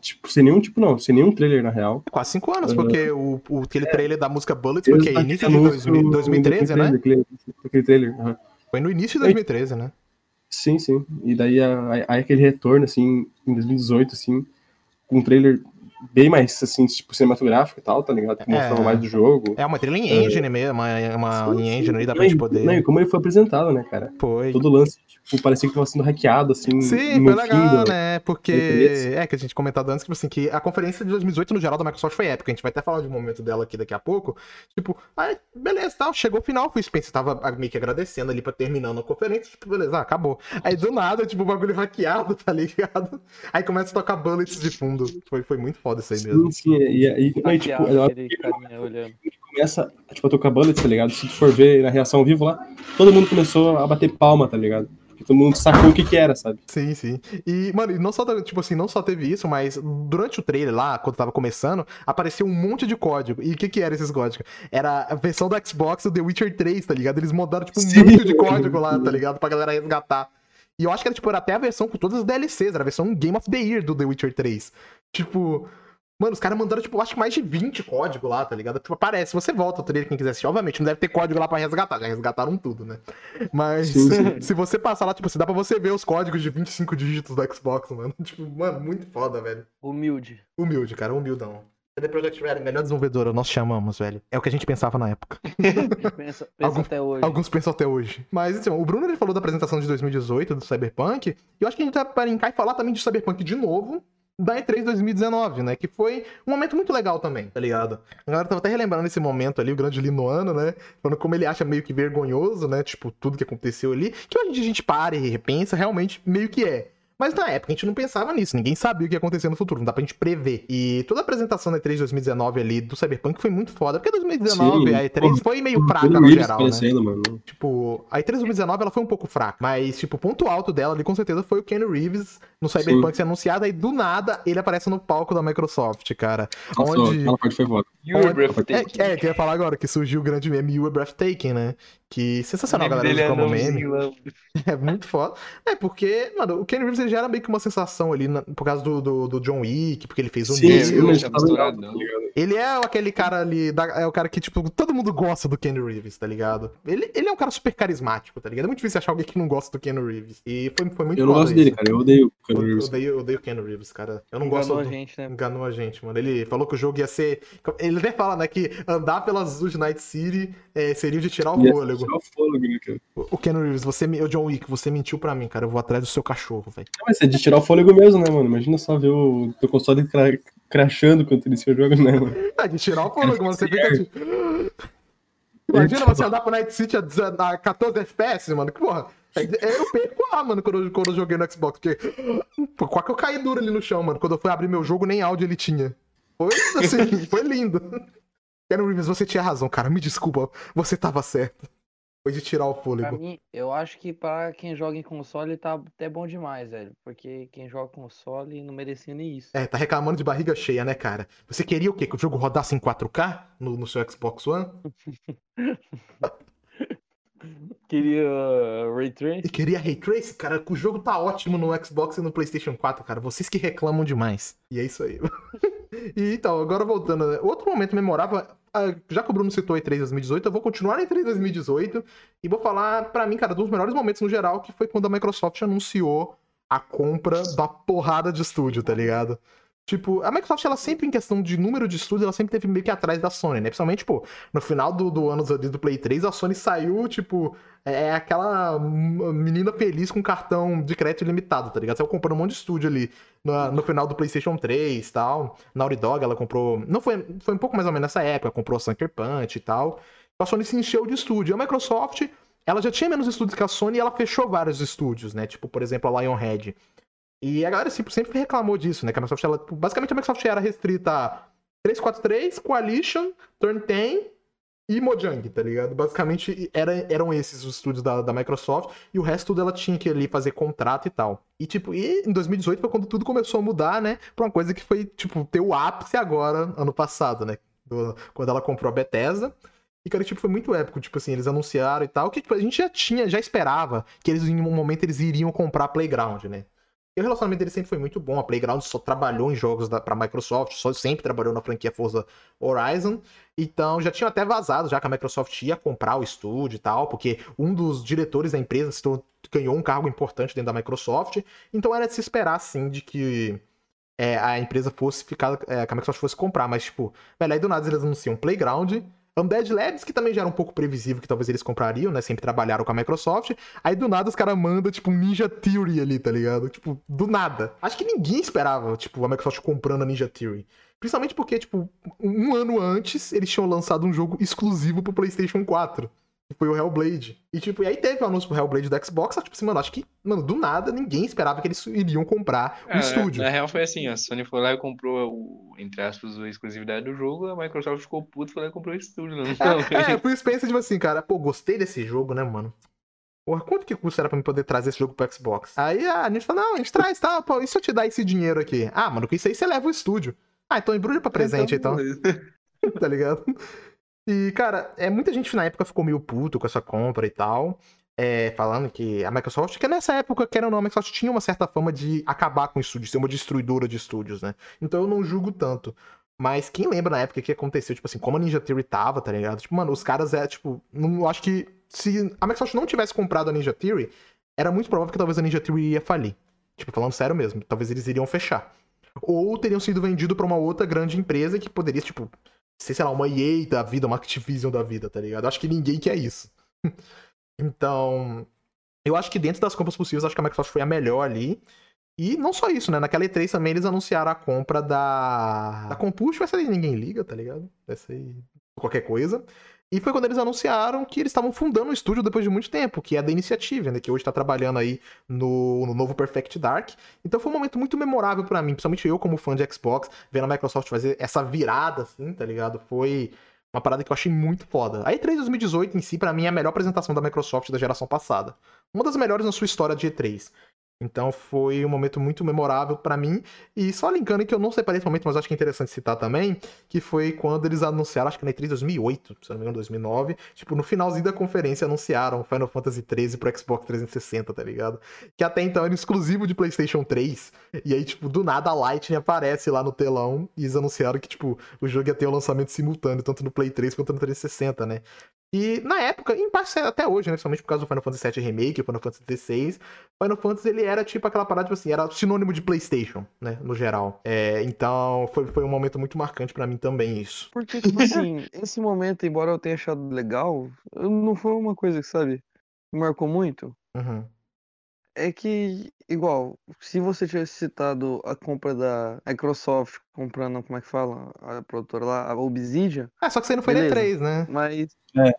tipo, sem nenhum tipo, não, sem nenhum trailer na real. Quase cinco anos, Uhum. porque o, o- aquele trailer da música Bullets foi? Aquele Início de anúncio 2000 2013, né? Aquele, aquele trailer. aham. Foi no início de 2013, né? Sim, sim. E daí aí aquele retorno, assim, em 2018, assim, com um trailer bem mais, assim, tipo, cinematográfico e tal, tá ligado? Que É. mostrava mais do jogo. É uma trilha em engine mesmo, uma, uma Sim, em engine ali, dá pra gente poder. não, e como ele foi apresentado, né, cara? Foi. Todo lance, tipo, parecia que tava sendo hackeado, assim, Sim, no foi fim legal, do- né? Porque é que a gente comentado antes que, tipo assim, que a conferência de 2018 no geral da Microsoft foi épica. A gente vai até falar de um momento dela aqui daqui a pouco. Tipo, aí, beleza, tal. Chegou o final, o Spencer tava meio que agradecendo ali pra terminando a conferência. Tipo, beleza, ah, acabou. Aí do nada, tipo, o bagulho hackeado, tá ligado? Aí começa a tocar bullets de fundo. Foi, foi muito foda isso aí mesmo. Sim, sim, e, e, e, aí, tipo, carinha olhando. começa tipo, a tocar bullets, tá ligado? Se tu for ver na reação ao vivo lá, todo mundo começou a bater palma, tá ligado? Porque todo mundo sacou o que que era, sabe? Sim, sim. E, mano, não só, tipo assim, não só teve isso, mas durante o trailer lá, quando tava começando, apareceu um monte de código. E o que que era esses códigos? Era a versão do Xbox do The Witcher 3, tá ligado? Eles mandaram, tipo, um Sim. monte de código lá, tá ligado? Pra galera resgatar. E eu acho que era, tipo, era até a versão com todas as DLCs, era a versão Game of the Year do The Witcher 3. Tipo... Mano, os caras mandaram, tipo, acho que mais de 20 códigos lá, tá ligado? Tipo, aparece, você volta o trailer, quem quiser assistir. Obviamente, não deve ter código lá pra resgatar, já resgataram tudo, né? Mas Sim, (laughs) sim. se você passar lá, tipo, assim, dá pra você ver os códigos de 25 dígitos do Xbox, mano. (laughs) Tipo, mano, muito foda, velho. Humilde. Humilde, cara, humildão. CD Projekt Red, melhor desenvolvedora, nós chamamos, velho. É o que a gente pensava na época. (laughs) Pensa, pensa Algum- até hoje. Alguns pensam até hoje. Mas, assim, o Bruno ele falou da apresentação de 2018 do Cyberpunk. E eu acho que a gente tá pra brincar e falar também de Cyberpunk de novo. Da E3 2019, né? Que foi um momento muito legal também, tá ligado? A galera tava até relembrando esse momento ali, o grande Linoano, né? Falando como ele acha meio que vergonhoso, né? Tipo, tudo que aconteceu ali. Que hoje a gente para e repensa, realmente meio que é. Mas na época a gente não pensava nisso, ninguém sabia o que ia acontecer no futuro, não dá pra gente prever. E toda a apresentação da E3 2019 ali do Cyberpunk foi muito foda, porque 2019 Sim, a E3 foi meio fraca no geral, né? mano. Tipo, a E3 2019 ela foi um pouco fraca, mas, tipo, o ponto alto dela ali com certeza foi o Ken Reeves no Cyberpunk ser anunciado, aí do nada ele aparece no palco da Microsoft, cara. Nossa, onde. aquela parte foi foda. You were É, é, que eu ia falar agora, que surgiu o grande meme You Were Breathtaking, né? Que sensacional, O galera, dele é como meme. (laughs) É muito foda. É, porque, mano, o Ken Reeves ele já era meio que uma sensação ali na- por causa do, do, do John Wick, porque ele fez o Sim, já misturado, legal, não. tá ligado? Ele é aquele cara ali, da- é o cara que, tipo, todo mundo gosta do Ken Reeves, tá ligado? Ele, ele é um cara super carismático, tá ligado? É muito difícil achar alguém que não gosta do Ken Reeves. E foi, foi muito Eu não gosto dele, isso. cara. Eu odeio o Keanu Eu, eu Reeves. odeio, eu odeio o Ken Reeves, cara. Eu não Enganou gosto a do... gente, né? Enganou a gente, mano. Ele falou que o jogo ia ser. Ele até fala, né, que andar pelas ruas de Night City é, seria de tirar o fôlego. Tirar o fôlego, né, cara? O Ken Reeves, você, me- o John Wick, você mentiu pra mim, cara. Eu vou atrás do seu cachorro, velho. Não, Mas é de tirar o fôlego mesmo, né, mano? Imagina só ver o teu console cra crashando quando inicia o jogo, né, mano? É, de tirar o fôlego, mano. Você fica tipo. Imagina você andar pro Night City a 19 a 14 FPS, mano. Que porra. Eu perco lá, mano, quando eu, quando eu joguei no Xbox. Porque. Pô, qual que eu caí duro ali no chão, mano? Quando eu fui abrir meu jogo, nem áudio ele tinha. Foi assim, (laughs) foi lindo. Ken Reeves, você tinha razão, cara. Me desculpa, você tava certo. Foi de tirar o Pra fôlego. mim, eu acho que pra quem joga em console tá até bom demais, velho. Porque quem joga console não merecia nem isso. É, tá reclamando de barriga cheia, né, cara? Você queria o quê? Que o jogo rodasse em 4K no, no seu Xbox One? (laughs) Queria uh, Ray Tracing? E queria Ray Trace? Cara, o jogo tá ótimo no Xbox e no PlayStation 4, cara. Vocês que reclamam demais. E é isso aí. (laughs) e então, agora voltando. né? Outro momento memorável. Ah, Já que o Bruno citou E3 2018, eu vou continuar em E3 2018 e vou falar, pra mim, cara, dos melhores momentos no geral, que foi quando a Microsoft anunciou a compra da porrada de estúdio, tá ligado? Tipo, a Microsoft, ela sempre, em questão de número de estúdios, ela sempre teve meio que atrás da Sony, né? Principalmente, pô, no final do, do ano do Play 3, a Sony saiu, tipo, é aquela menina feliz com cartão de crédito ilimitado, tá ligado? Saiu comprando um monte de estúdio ali no, no final do PlayStation 3 e tal. Naughty Dog, ela comprou. Não foi, foi um pouco mais ou menos nessa época, comprou Sucker Punch e tal. A Sony se encheu de estúdio. A Microsoft, ela já tinha menos estúdios que a Sony e ela fechou vários estúdios, né? Tipo, por exemplo, a Lionhead. E a galera sempre, sempre reclamou disso, né? Que a Microsoft, ela, basicamente a Microsoft era restrita a 343, Coalition, Turn 10 e Mojang, tá ligado? Basicamente era, eram esses os estúdios da, da Microsoft e o resto tudo ela tinha que ali fazer contrato e tal. E tipo, e em 2018 foi quando tudo começou a mudar, né? Pra uma coisa que foi, tipo, ter o ápice agora, ano passado, né? Do- quando ela comprou a Bethesda. E, cara, tipo, foi muito épico, tipo assim, eles anunciaram e tal, que tipo, a gente já tinha, já esperava que eles em um momento eles iriam comprar Playground, né? E o relacionamento dele sempre foi muito bom. A Playground só trabalhou em jogos da, pra Microsoft, só sempre trabalhou na franquia Forza Horizon. Então já tinha até vazado, já que a Microsoft ia comprar o estúdio e tal, porque um dos diretores da empresa se ganhou um cargo importante dentro da Microsoft. Então era de se esperar, sim, de que é, a empresa fosse ficar. É, que a Microsoft fosse comprar. Mas, tipo, velho, aí do nada eles anunciam Playground. Undead Labs, que também já era um pouco previsível que talvez eles comprariam, né? Sempre trabalharam com a Microsoft. Aí do nada os caras mandam, tipo, Ninja Theory ali, tá ligado? Tipo, do nada. Acho que ninguém esperava, tipo, a Microsoft comprando a Ninja Theory. Principalmente porque, tipo, um ano antes eles tinham lançado um jogo exclusivo pro PlayStation 4. Foi o Hellblade. E, tipo, e aí teve o anúncio pro Hellblade do Xbox, só, tipo assim, mano, acho que, mano, do nada ninguém esperava que eles iriam comprar o É, estúdio. Na real foi assim, a Sony foi lá e comprou, o, entre aspas, a exclusividade do jogo, a Microsoft ficou puto e foi lá e comprou o estúdio. Não, É, é, por isso pensa, tipo assim, cara, pô, gostei desse jogo, né, mano? Porra, quanto que custa era pra mim poder trazer esse jogo pro Xbox? Aí a gente fala, não, a gente traz, tá, pô, e se eu te dar esse dinheiro aqui? Ah, mano, com isso aí você leva o estúdio. Ah, então embrulha pra presente, então, (laughs) tá ligado? E, cara, é, muita gente na época ficou meio puto com essa compra e tal. é, falando que a Microsoft, que nessa época, querendo ou não, a Microsoft tinha uma certa fama de acabar com estúdios, ser uma destruidora de estúdios, né? Então eu não julgo tanto. Mas quem lembra na época que aconteceu, tipo assim, como a Ninja Theory tava, tá ligado? Tipo, mano, os caras é, tipo, não eu acho que se a Microsoft não tivesse comprado a Ninja Theory, era muito provável que talvez a Ninja Theory ia falir. Tipo, falando sério mesmo, talvez eles iriam fechar. Ou teriam sido vendido pra uma outra grande empresa que poderia, tipo, ser, sei lá, uma EA da vida, uma Activision da vida, tá ligado? Acho que ninguém quer isso. (laughs) então, eu acho que dentro das compras possíveis, acho que a Microsoft foi a melhor ali. E não só isso, né? Naquela E3 também eles anunciaram a compra da. Da Compulsion, essa aí ninguém liga, tá ligado? Essa aí. qualquer coisa. E foi quando eles anunciaram que eles estavam fundando um estúdio depois de muito tempo, que é da Initiative, né? Que hoje tá trabalhando aí no, no novo Perfect Dark. Então foi um momento muito memorável pra mim, principalmente eu como fã de Xbox, vendo a Microsoft fazer essa virada, assim, tá ligado? Foi uma parada que eu achei muito foda. A E3 2018 em si, pra mim, é a melhor apresentação da Microsoft da geração passada. Uma das melhores na sua história de E3. Então foi um momento muito memorável pra mim. E só linkando que eu não separei esse momento, mas acho que é interessante citar também, que foi quando eles anunciaram, acho que na E3 2008, se não me engano, 2009, tipo, no finalzinho da conferência anunciaram Final Fantasy 13 pro Xbox 360, tá ligado? Que até então era exclusivo de PlayStation 3. E aí, tipo, do nada a Lightning aparece lá no telão e eles anunciaram que, tipo, o jogo ia ter o lançamento simultâneo, tanto no Play 3 quanto no 360, né? E na época, em parte até hoje, né? Principalmente por causa do Final Fantasy VII Remake, o Final Fantasy XVI, Final Fantasy ele era tipo aquela parada, tipo assim, era sinônimo de PlayStation, né? No geral. É, então foi, foi um momento muito marcante pra mim também isso. Porque, tipo assim, (laughs) esse momento, embora eu tenha achado legal, não foi uma coisa que, sabe, me marcou muito. Uhum. É que, igual, se você tivesse citado a compra da Microsoft comprando, como é que fala? A produtora lá, a Obsidian, Ah, só que isso aí não foi Beleza. nem 3, né? mas. É.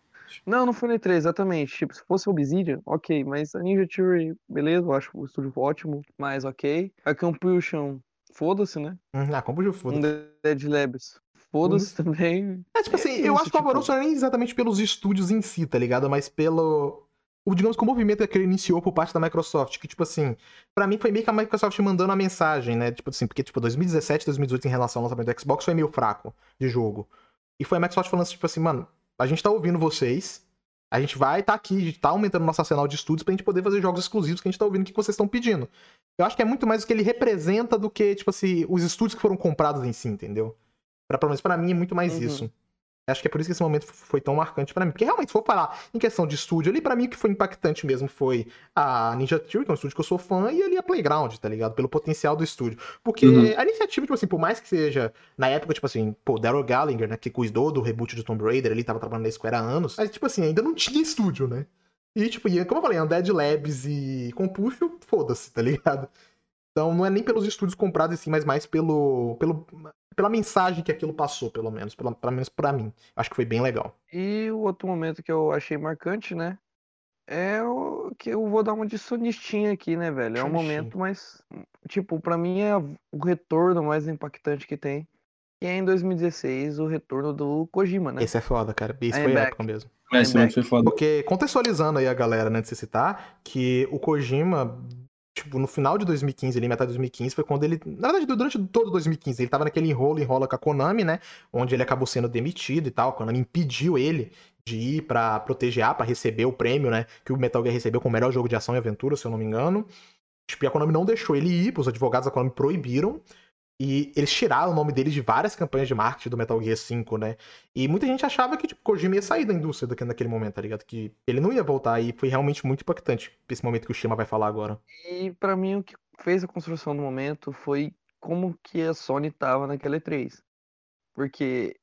Não, não foi no E3, exatamente. Tipo, se fosse Obsidian, ok. Mas a Ninja Theory, beleza, eu acho o estúdio ótimo, mas ok. A Compulsion, foda-se, né? Uhum. Ah, como eu Um. Dead Labs, foda-se também. É, tipo É assim, isso, eu acho que o tipo- não é nem exatamente pelos estúdios em si, tá ligado? Mas pelo. O, digamos que o movimento que ele iniciou por parte da Microsoft, que, tipo assim, pra mim foi meio que a Microsoft mandando a mensagem, né? Tipo assim, porque, tipo, 2017, 2018 em relação ao lançamento do Xbox foi meio fraco de jogo. E foi a Microsoft falando assim, tipo assim, mano, a gente tá ouvindo vocês, a gente vai tá aqui, a gente tá aumentando nosso arsenal de estudos pra gente poder fazer jogos exclusivos que a gente tá ouvindo o que vocês estão pedindo. Eu acho que é muito mais o que ele representa do que, tipo assim, os estúdios que foram comprados em si, entendeu? Pra, pelo menos pra mim é muito mais Uhum. isso. Acho que é por isso que esse momento foi tão marcante pra mim. Porque realmente, se for falar em questão de estúdio, ali pra mim o que foi impactante mesmo foi a Ninja Theory, que é um estúdio que eu sou fã, e ali a Playground, tá ligado? Pelo potencial do estúdio. Porque Uhum. a iniciativa, tipo assim, por mais que seja, na época, tipo assim, pô, Daryl Gallagher, né, que cuidou do reboot de Tomb Raider, ele tava trabalhando na Square há anos, mas, tipo assim, ainda não tinha estúdio, né? E, tipo, e, como eu falei, Undead Labs e Compulsion, foda-se, tá ligado? Então não é nem pelos estúdios comprados assim, mas mais pelo, pelo pela mensagem que aquilo passou, pelo menos, pelo, pelo menos pra mim. Acho que foi bem legal. E o outro momento que eu achei marcante, né? É o que eu vou dar uma de sonistinha aqui, né, velho? É um momento mais. Tipo, pra mim é o retorno mais impactante que tem. E é em 2016 o retorno do Kojima, né? Esse é foda, cara. Esse I'm foi back. época mesmo. Esse momento foi foda. Porque, contextualizando aí a galera, né, de se citar, que o Kojima, tipo, no final de 2015, ali, metade de 2015, foi quando ele. Na verdade, durante todo 2015, ele tava naquele enrolo, enrola com a Konami, né? Onde ele acabou sendo demitido e tal. A Konami impediu ele de ir pra proteger, pra receber o prêmio, né? Que o Metal Gear recebeu como melhor jogo de ação e aventura, se eu não me engano. Tipo, e a Konami não deixou ele ir, os advogados da Konami proibiram. E eles tiraram o nome dele de várias campanhas de marketing do Metal Gear 5, né? E muita gente achava que, tipo, Kojima ia sair da indústria naquele momento, tá ligado? Que ele não ia voltar e foi realmente muito impactante esse momento que o Shima vai falar agora. E para mim o que fez a construção do momento foi como que a Sony tava naquela E3. Porque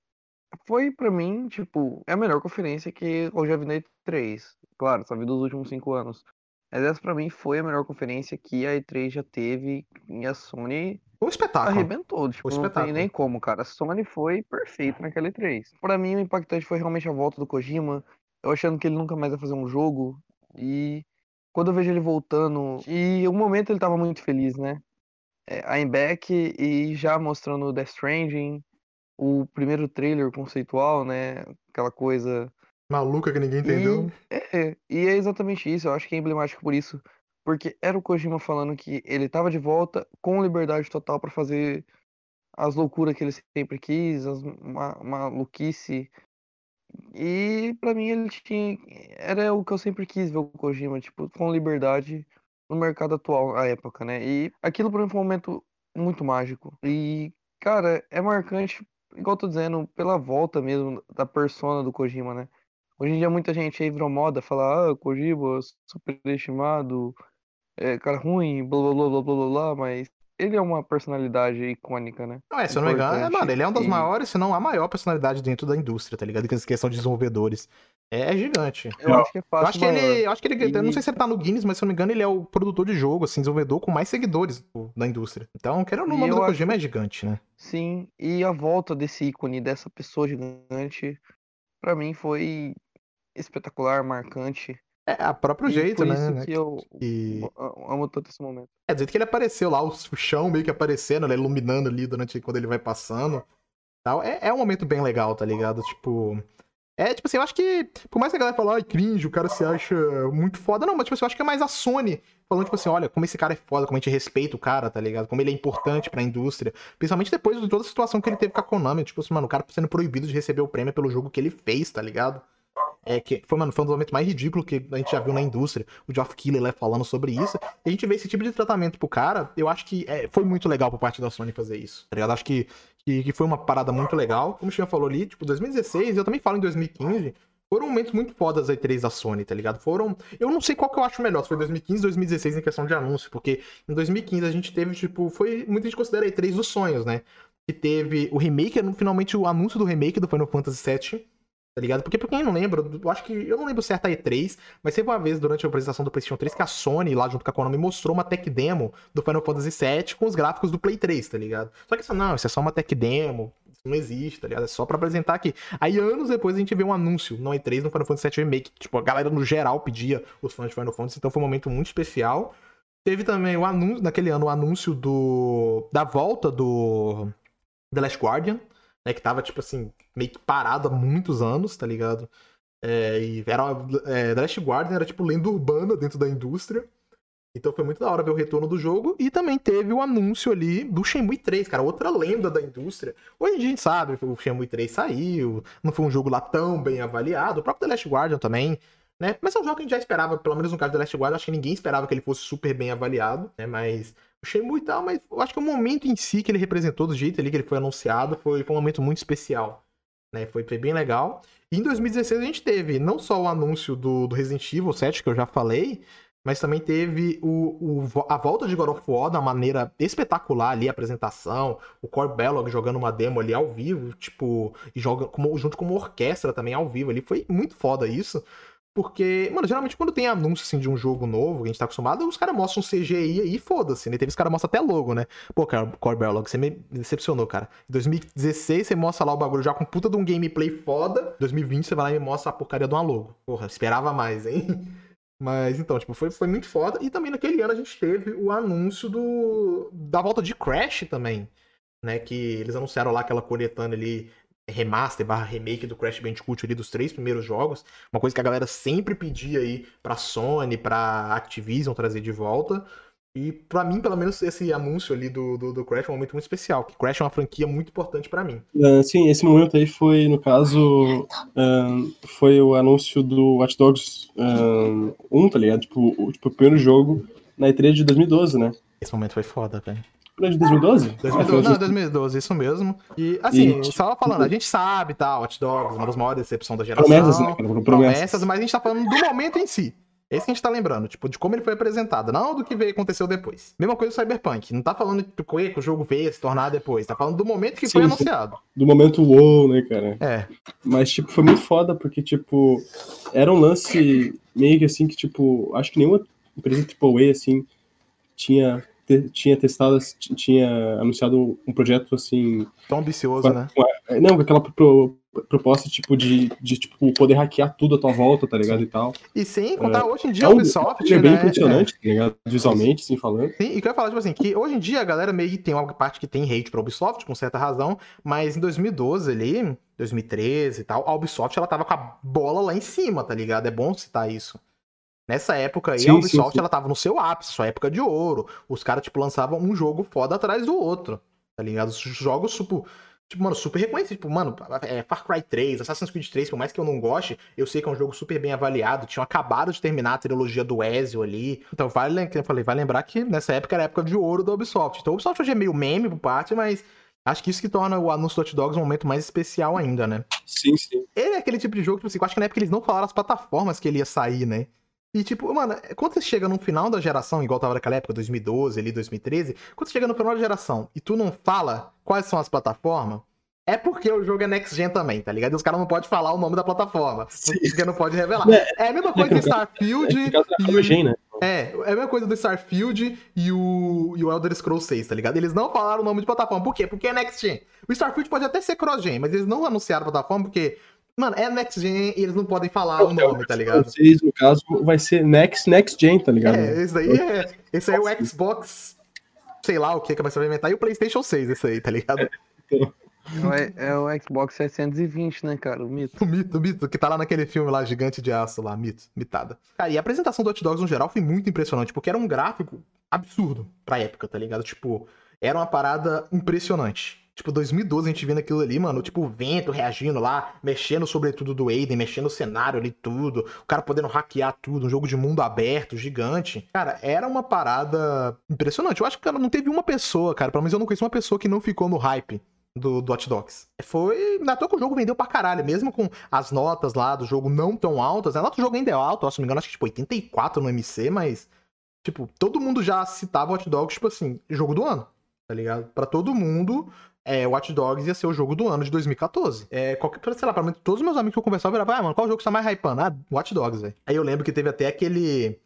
foi para mim, tipo, é a melhor conferência que eu já vi na E3. Claro, só vi dos últimos cinco anos. Mas essa pra mim foi a melhor conferência que a E3 já teve e a Sony um espetáculo. arrebentou. Tipo, não tem nem como, cara. A Sony foi perfeito naquela E3. Pra mim, o impactante foi realmente a volta do Kojima. Eu achando que ele nunca mais vai fazer um jogo. E quando eu vejo ele voltando. E o momento ele tava muito feliz, né? É, I'm back e já mostrando o Death Stranding. O primeiro trailer conceitual, né? Aquela coisa maluca que ninguém entendeu. E é, e é exatamente isso. Eu acho que é emblemático por isso. Porque era o Kojima falando que ele tava de volta com liberdade total para fazer as loucuras que ele sempre quis, as ma maluquice. E para mim ele tinha. Era o que eu sempre quis ver o Kojima, tipo, com liberdade no mercado atual, na época, né? E aquilo pra mim foi um momento muito mágico. E, cara, é marcante, igual eu tô dizendo, pela volta mesmo da persona do Kojima, né? Hoje em dia muita gente aí virou moda falar, ah, Kojima, superestimado, é, cara ruim, blá blá blá blá blá blá, mas ele é uma personalidade icônica, né? Não, é, se eu não me engano, é, mano, ele é um dos e... maiores, se não a maior personalidade dentro da indústria, tá ligado? Que essa questão de desenvolvedores. É, é gigante. Eu, eu acho que é fácil. Eu acho que ele. Eu acho que ele. E... Não sei se ele tá no Guinness, mas se eu não me engano, ele é o produtor de jogo, assim, desenvolvedor com mais seguidores da indústria. Então, quero o nome do Kojima acho... é gigante, né? Sim, e a volta desse ícone, dessa pessoa gigante, para mim foi espetacular, marcante. É, a próprio e jeito, né? Isso né, que eu amo tanto esse momento. É, do jeito que ele apareceu lá, o chão meio que aparecendo, né, iluminando ali durante quando ele vai passando. Tal. É, é um momento bem legal, tá ligado? Tipo. É, tipo assim, eu acho que. Por mais que a galera fale, ai, cringe, o cara se acha muito foda. Não, mas tipo assim, eu acho que é mais a Sony falando, tipo assim, olha, como esse cara é foda, como a gente respeita o cara, tá ligado? Como ele é importante pra indústria. Principalmente depois de toda a situação que ele teve com a Konami. Tipo assim, mano, o cara sendo proibido de receber o prêmio pelo jogo que ele fez, tá ligado? É, que foi, mano, foi um dos momentos mais ridículos que a gente já viu na indústria. O Geoff Keighley lá falando sobre isso. E a gente vê esse tipo de tratamento pro cara. Eu acho que é, foi muito legal por parte da Sony fazer isso. Tá ligado? Acho que, que, que foi uma parada muito legal. Como o Xinha falou ali, tipo, 2016, eu também falo em 2015. Foram momentos muito fodas aí três da Sony, tá ligado? Foram. Eu não sei qual que eu acho melhor, se foi 2015 ou 2016 em questão de anúncio, porque em 2015 a gente teve, tipo, foi. Muita gente considera aí três dos sonhos, né? Que teve o remake, finalmente o anúncio do remake do Final Fantasy VII Tá ligado? Porque pra quem não lembra, eu acho que. Eu não lembro certo a E3, mas teve uma vez durante a apresentação do PlayStation 3 que a Sony, lá junto com a Konami, mostrou uma tech demo do Final Fantasy VII com os gráficos do Play 3, tá ligado? Só que isso não, isso é só uma tech demo, isso não existe, tá ligado? É só pra apresentar aqui. Aí anos depois a gente vê um anúncio no E3 no Final Fantasy VII Remake. Tipo, a galera no geral pedia os fãs de Final Fantasy, então foi um momento muito especial. Teve também o anúncio, naquele ano, o anúncio do. da volta do The Last Guardian né? Que tava, tipo assim, meio que parado há muitos anos, tá ligado? É, e era. É, The Last Guardian era tipo lenda urbana dentro da indústria. Então foi muito da hora ver o retorno do jogo. E também teve o anúncio ali do Shenmue 3, cara, outra lenda da indústria. Hoje a gente sabe que o Shenmue 3 saiu, não foi um jogo lá tão bem avaliado. O próprio The Last Guardian também, né? Mas é um jogo que a gente já esperava, pelo menos no caso do The Last Guardian, acho que ninguém esperava que ele fosse super bem avaliado, né? Mas Shenmue e tal, mas eu acho que o momento em si que ele representou, do jeito ali que ele foi anunciado, foi, foi um momento muito especial. Né? Foi, foi bem legal. E em 2016 a gente teve não só o anúncio do, do Resident Evil 7, que eu já falei, mas também teve o, o, a volta de God of War da maneira espetacular ali, a apresentação, o Core Bellog jogando uma demo ali ao vivo, tipo, e joga como, junto com uma orquestra também ao vivo ali, foi muito foda isso. Porque, mano, geralmente quando tem anúncio assim, de um jogo novo, que a gente tá acostumado, os caras mostram CGI aí e foda-se, né? Teve os caras mostram até logo, né? Pô, cara, Core Barlog, você me decepcionou, cara. Em 2016 você mostra lá o bagulho já com puta de um gameplay foda. 2020 você vai lá e me mostra a porcaria de uma logo. Porra, esperava mais, hein? (laughs) Mas então, tipo, foi, foi muito foda. E também naquele ano a gente teve o anúncio do da volta de Crash também. Né, que eles anunciaram lá aquela coletânea ali remaster barra remake do Crash Bandicoot ali dos três primeiros jogos. Uma coisa que a galera sempre pedia aí pra Sony, pra Activision trazer de volta. E para mim, pelo menos, esse anúncio ali do, do, do, Crash é um momento muito especial, que Crash é uma franquia muito importante para mim. Uh, sim, esse momento aí foi, no caso, uh, foi o anúncio do Watch Dogs uh, 1, tá ligado? Tipo o, tipo, o primeiro jogo na E3 de 2012, né? Esse momento foi foda, velho. Não de 2012? 2012, não, 2012, isso mesmo. E, assim, E, só falando, a gente sabe, tá, Hot Dogs, uma das maiores decepções da geração. Promessas, né, cara? Promessas. promessas, mas a gente tá falando do momento em si. É isso que a gente tá lembrando, tipo, de como ele foi apresentado, não do que veio aconteceu depois. Mesma coisa do Cyberpunk. Não tá falando do que o jogo veio se tornar depois. Tá falando do momento que foi Sim, sim. anunciado. Do momento wow, né, cara? É. Mas, tipo, foi muito foda, porque, tipo, era um lance meio que assim que, tipo, acho que nenhuma empresa AAA, assim, tinha, te- tinha testado, tinha anunciado um projeto, assim, Tão ambicioso, né? com a- não, com aquela pro- proposta, tipo, de, de, tipo, poder hackear tudo à tua volta, tá ligado, e tal. E sem contar, hoje em dia, É a um, Ubisoft, é bem né, impressionante, tá ligado? Visualmente, assim, falando. Sim, e que eu ia falar, tipo assim, que hoje em dia a galera meio que tem uma parte que tem hate pra Ubisoft, com certa razão, mas em 2012 ali, 2013 e tal, a Ubisoft ela tava com a bola lá em cima, tá ligado? É bom citar isso. Nessa época aí, Sim, a sim, Ubisoft sim. ela tava no seu ápice, sua época de ouro. Os caras, tipo, lançavam um jogo foda atrás do outro, tá ligado? Os jogos, tipo, tipo, mano, super reconhecidos. Tipo, mano, é, Far Cry 3, Assassin's Creed 3, por mais que eu não goste, eu sei que é um jogo super bem avaliado. Tinham acabado de terminar a trilogia do Ezio ali. Então, vale, eu falei, vai lembrar que nessa época era a época de ouro da Ubisoft. Então, a Ubisoft hoje é meio meme por parte, mas acho que isso que torna o anúncio do Hot Dogs um momento mais especial ainda, né? Sim, sim. Ele é aquele tipo de jogo, tipo assim, eu acho que na época eles não falaram as plataformas que ele ia sair, né? E tipo, mano, quando você chega no final da geração, igual tava naquela época, 2012, ali, 2013, quando você chega no final da geração e tu não fala quais são as plataformas, é porque o jogo é next gen também, tá ligado? E os caras não podem falar o nome da plataforma. Porque não pode revelar. (laughs) É a mesma coisa do (laughs) É, Starfield no caso, e é o... Gen, né? É, é a mesma coisa do Starfield e o, e o Elder Scrolls 6, tá ligado? Eles não falaram o nome de plataforma. Por quê? Porque é Next Gen. O Starfield pode até ser cross-gen, mas eles não anunciaram a plataforma porque, mano, é Next Gen e eles não podem falar o nome, tá ligado? Vocês, no caso, vai ser Next, Next Gen, tá ligado? É, esse aí é. Esse aí é o Xbox, sei lá o que que vai se inventar, e o PlayStation 6, esse aí, tá ligado? É, é o Xbox 720, né, cara? O mito. O mito, o mito, que tá lá naquele filme lá, Gigante de Aço lá, mito, mitada. Cara, e a apresentação do Hot Dogs no geral foi muito impressionante, porque era um gráfico absurdo pra época, tá ligado? Tipo, era uma parada impressionante. Tipo, 2012 a gente vendo aquilo ali, mano, tipo, o vento reagindo lá, mexendo sobre tudo do Aiden, mexendo o cenário ali, tudo, o cara podendo hackear tudo, um jogo de mundo aberto, gigante. Cara, era uma parada impressionante. Eu acho que, cara, não teve uma pessoa, cara, pelo menos eu não conheço uma pessoa que não ficou no hype do, do Hot Dogs. Foi. Na toa que o jogo vendeu pra caralho, mesmo com as notas lá do jogo não tão altas. A nota do jogo ainda é alta, se não me engano, acho que tipo 84 no MC, mas. Tipo, todo mundo já citava Hot Dogs, tipo assim, jogo do ano, tá ligado? Pra todo mundo, é, Watch Dogs ia ser o jogo do ano de 2014. É, qualquer, sei lá, pra mim, todos os meus amigos que eu conversava viravam, ah, mano, qual jogo você tá mais hypando? Ah, Watch Dogs, velho. Aí eu lembro que teve até aquele.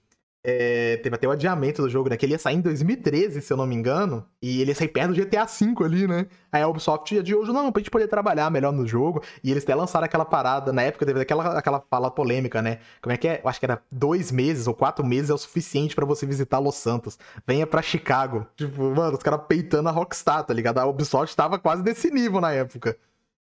É, teve até o adiamento do jogo, né? Que ele ia sair em 2013, se eu não me engano. E ele ia sair perto do GTA V ali, né? Aí a Ubisoft de hoje, não, pra gente poder trabalhar melhor no jogo. E eles até lançaram aquela parada, na época teve aquela, aquela fala polêmica, né? Como é que é? Eu acho que era dois meses ou quatro meses é o suficiente pra você visitar Los Santos. Venha pra Chicago. Tipo, mano, os caras peitando a Rockstar, tá ligado? A Ubisoft tava quase nesse nível na época.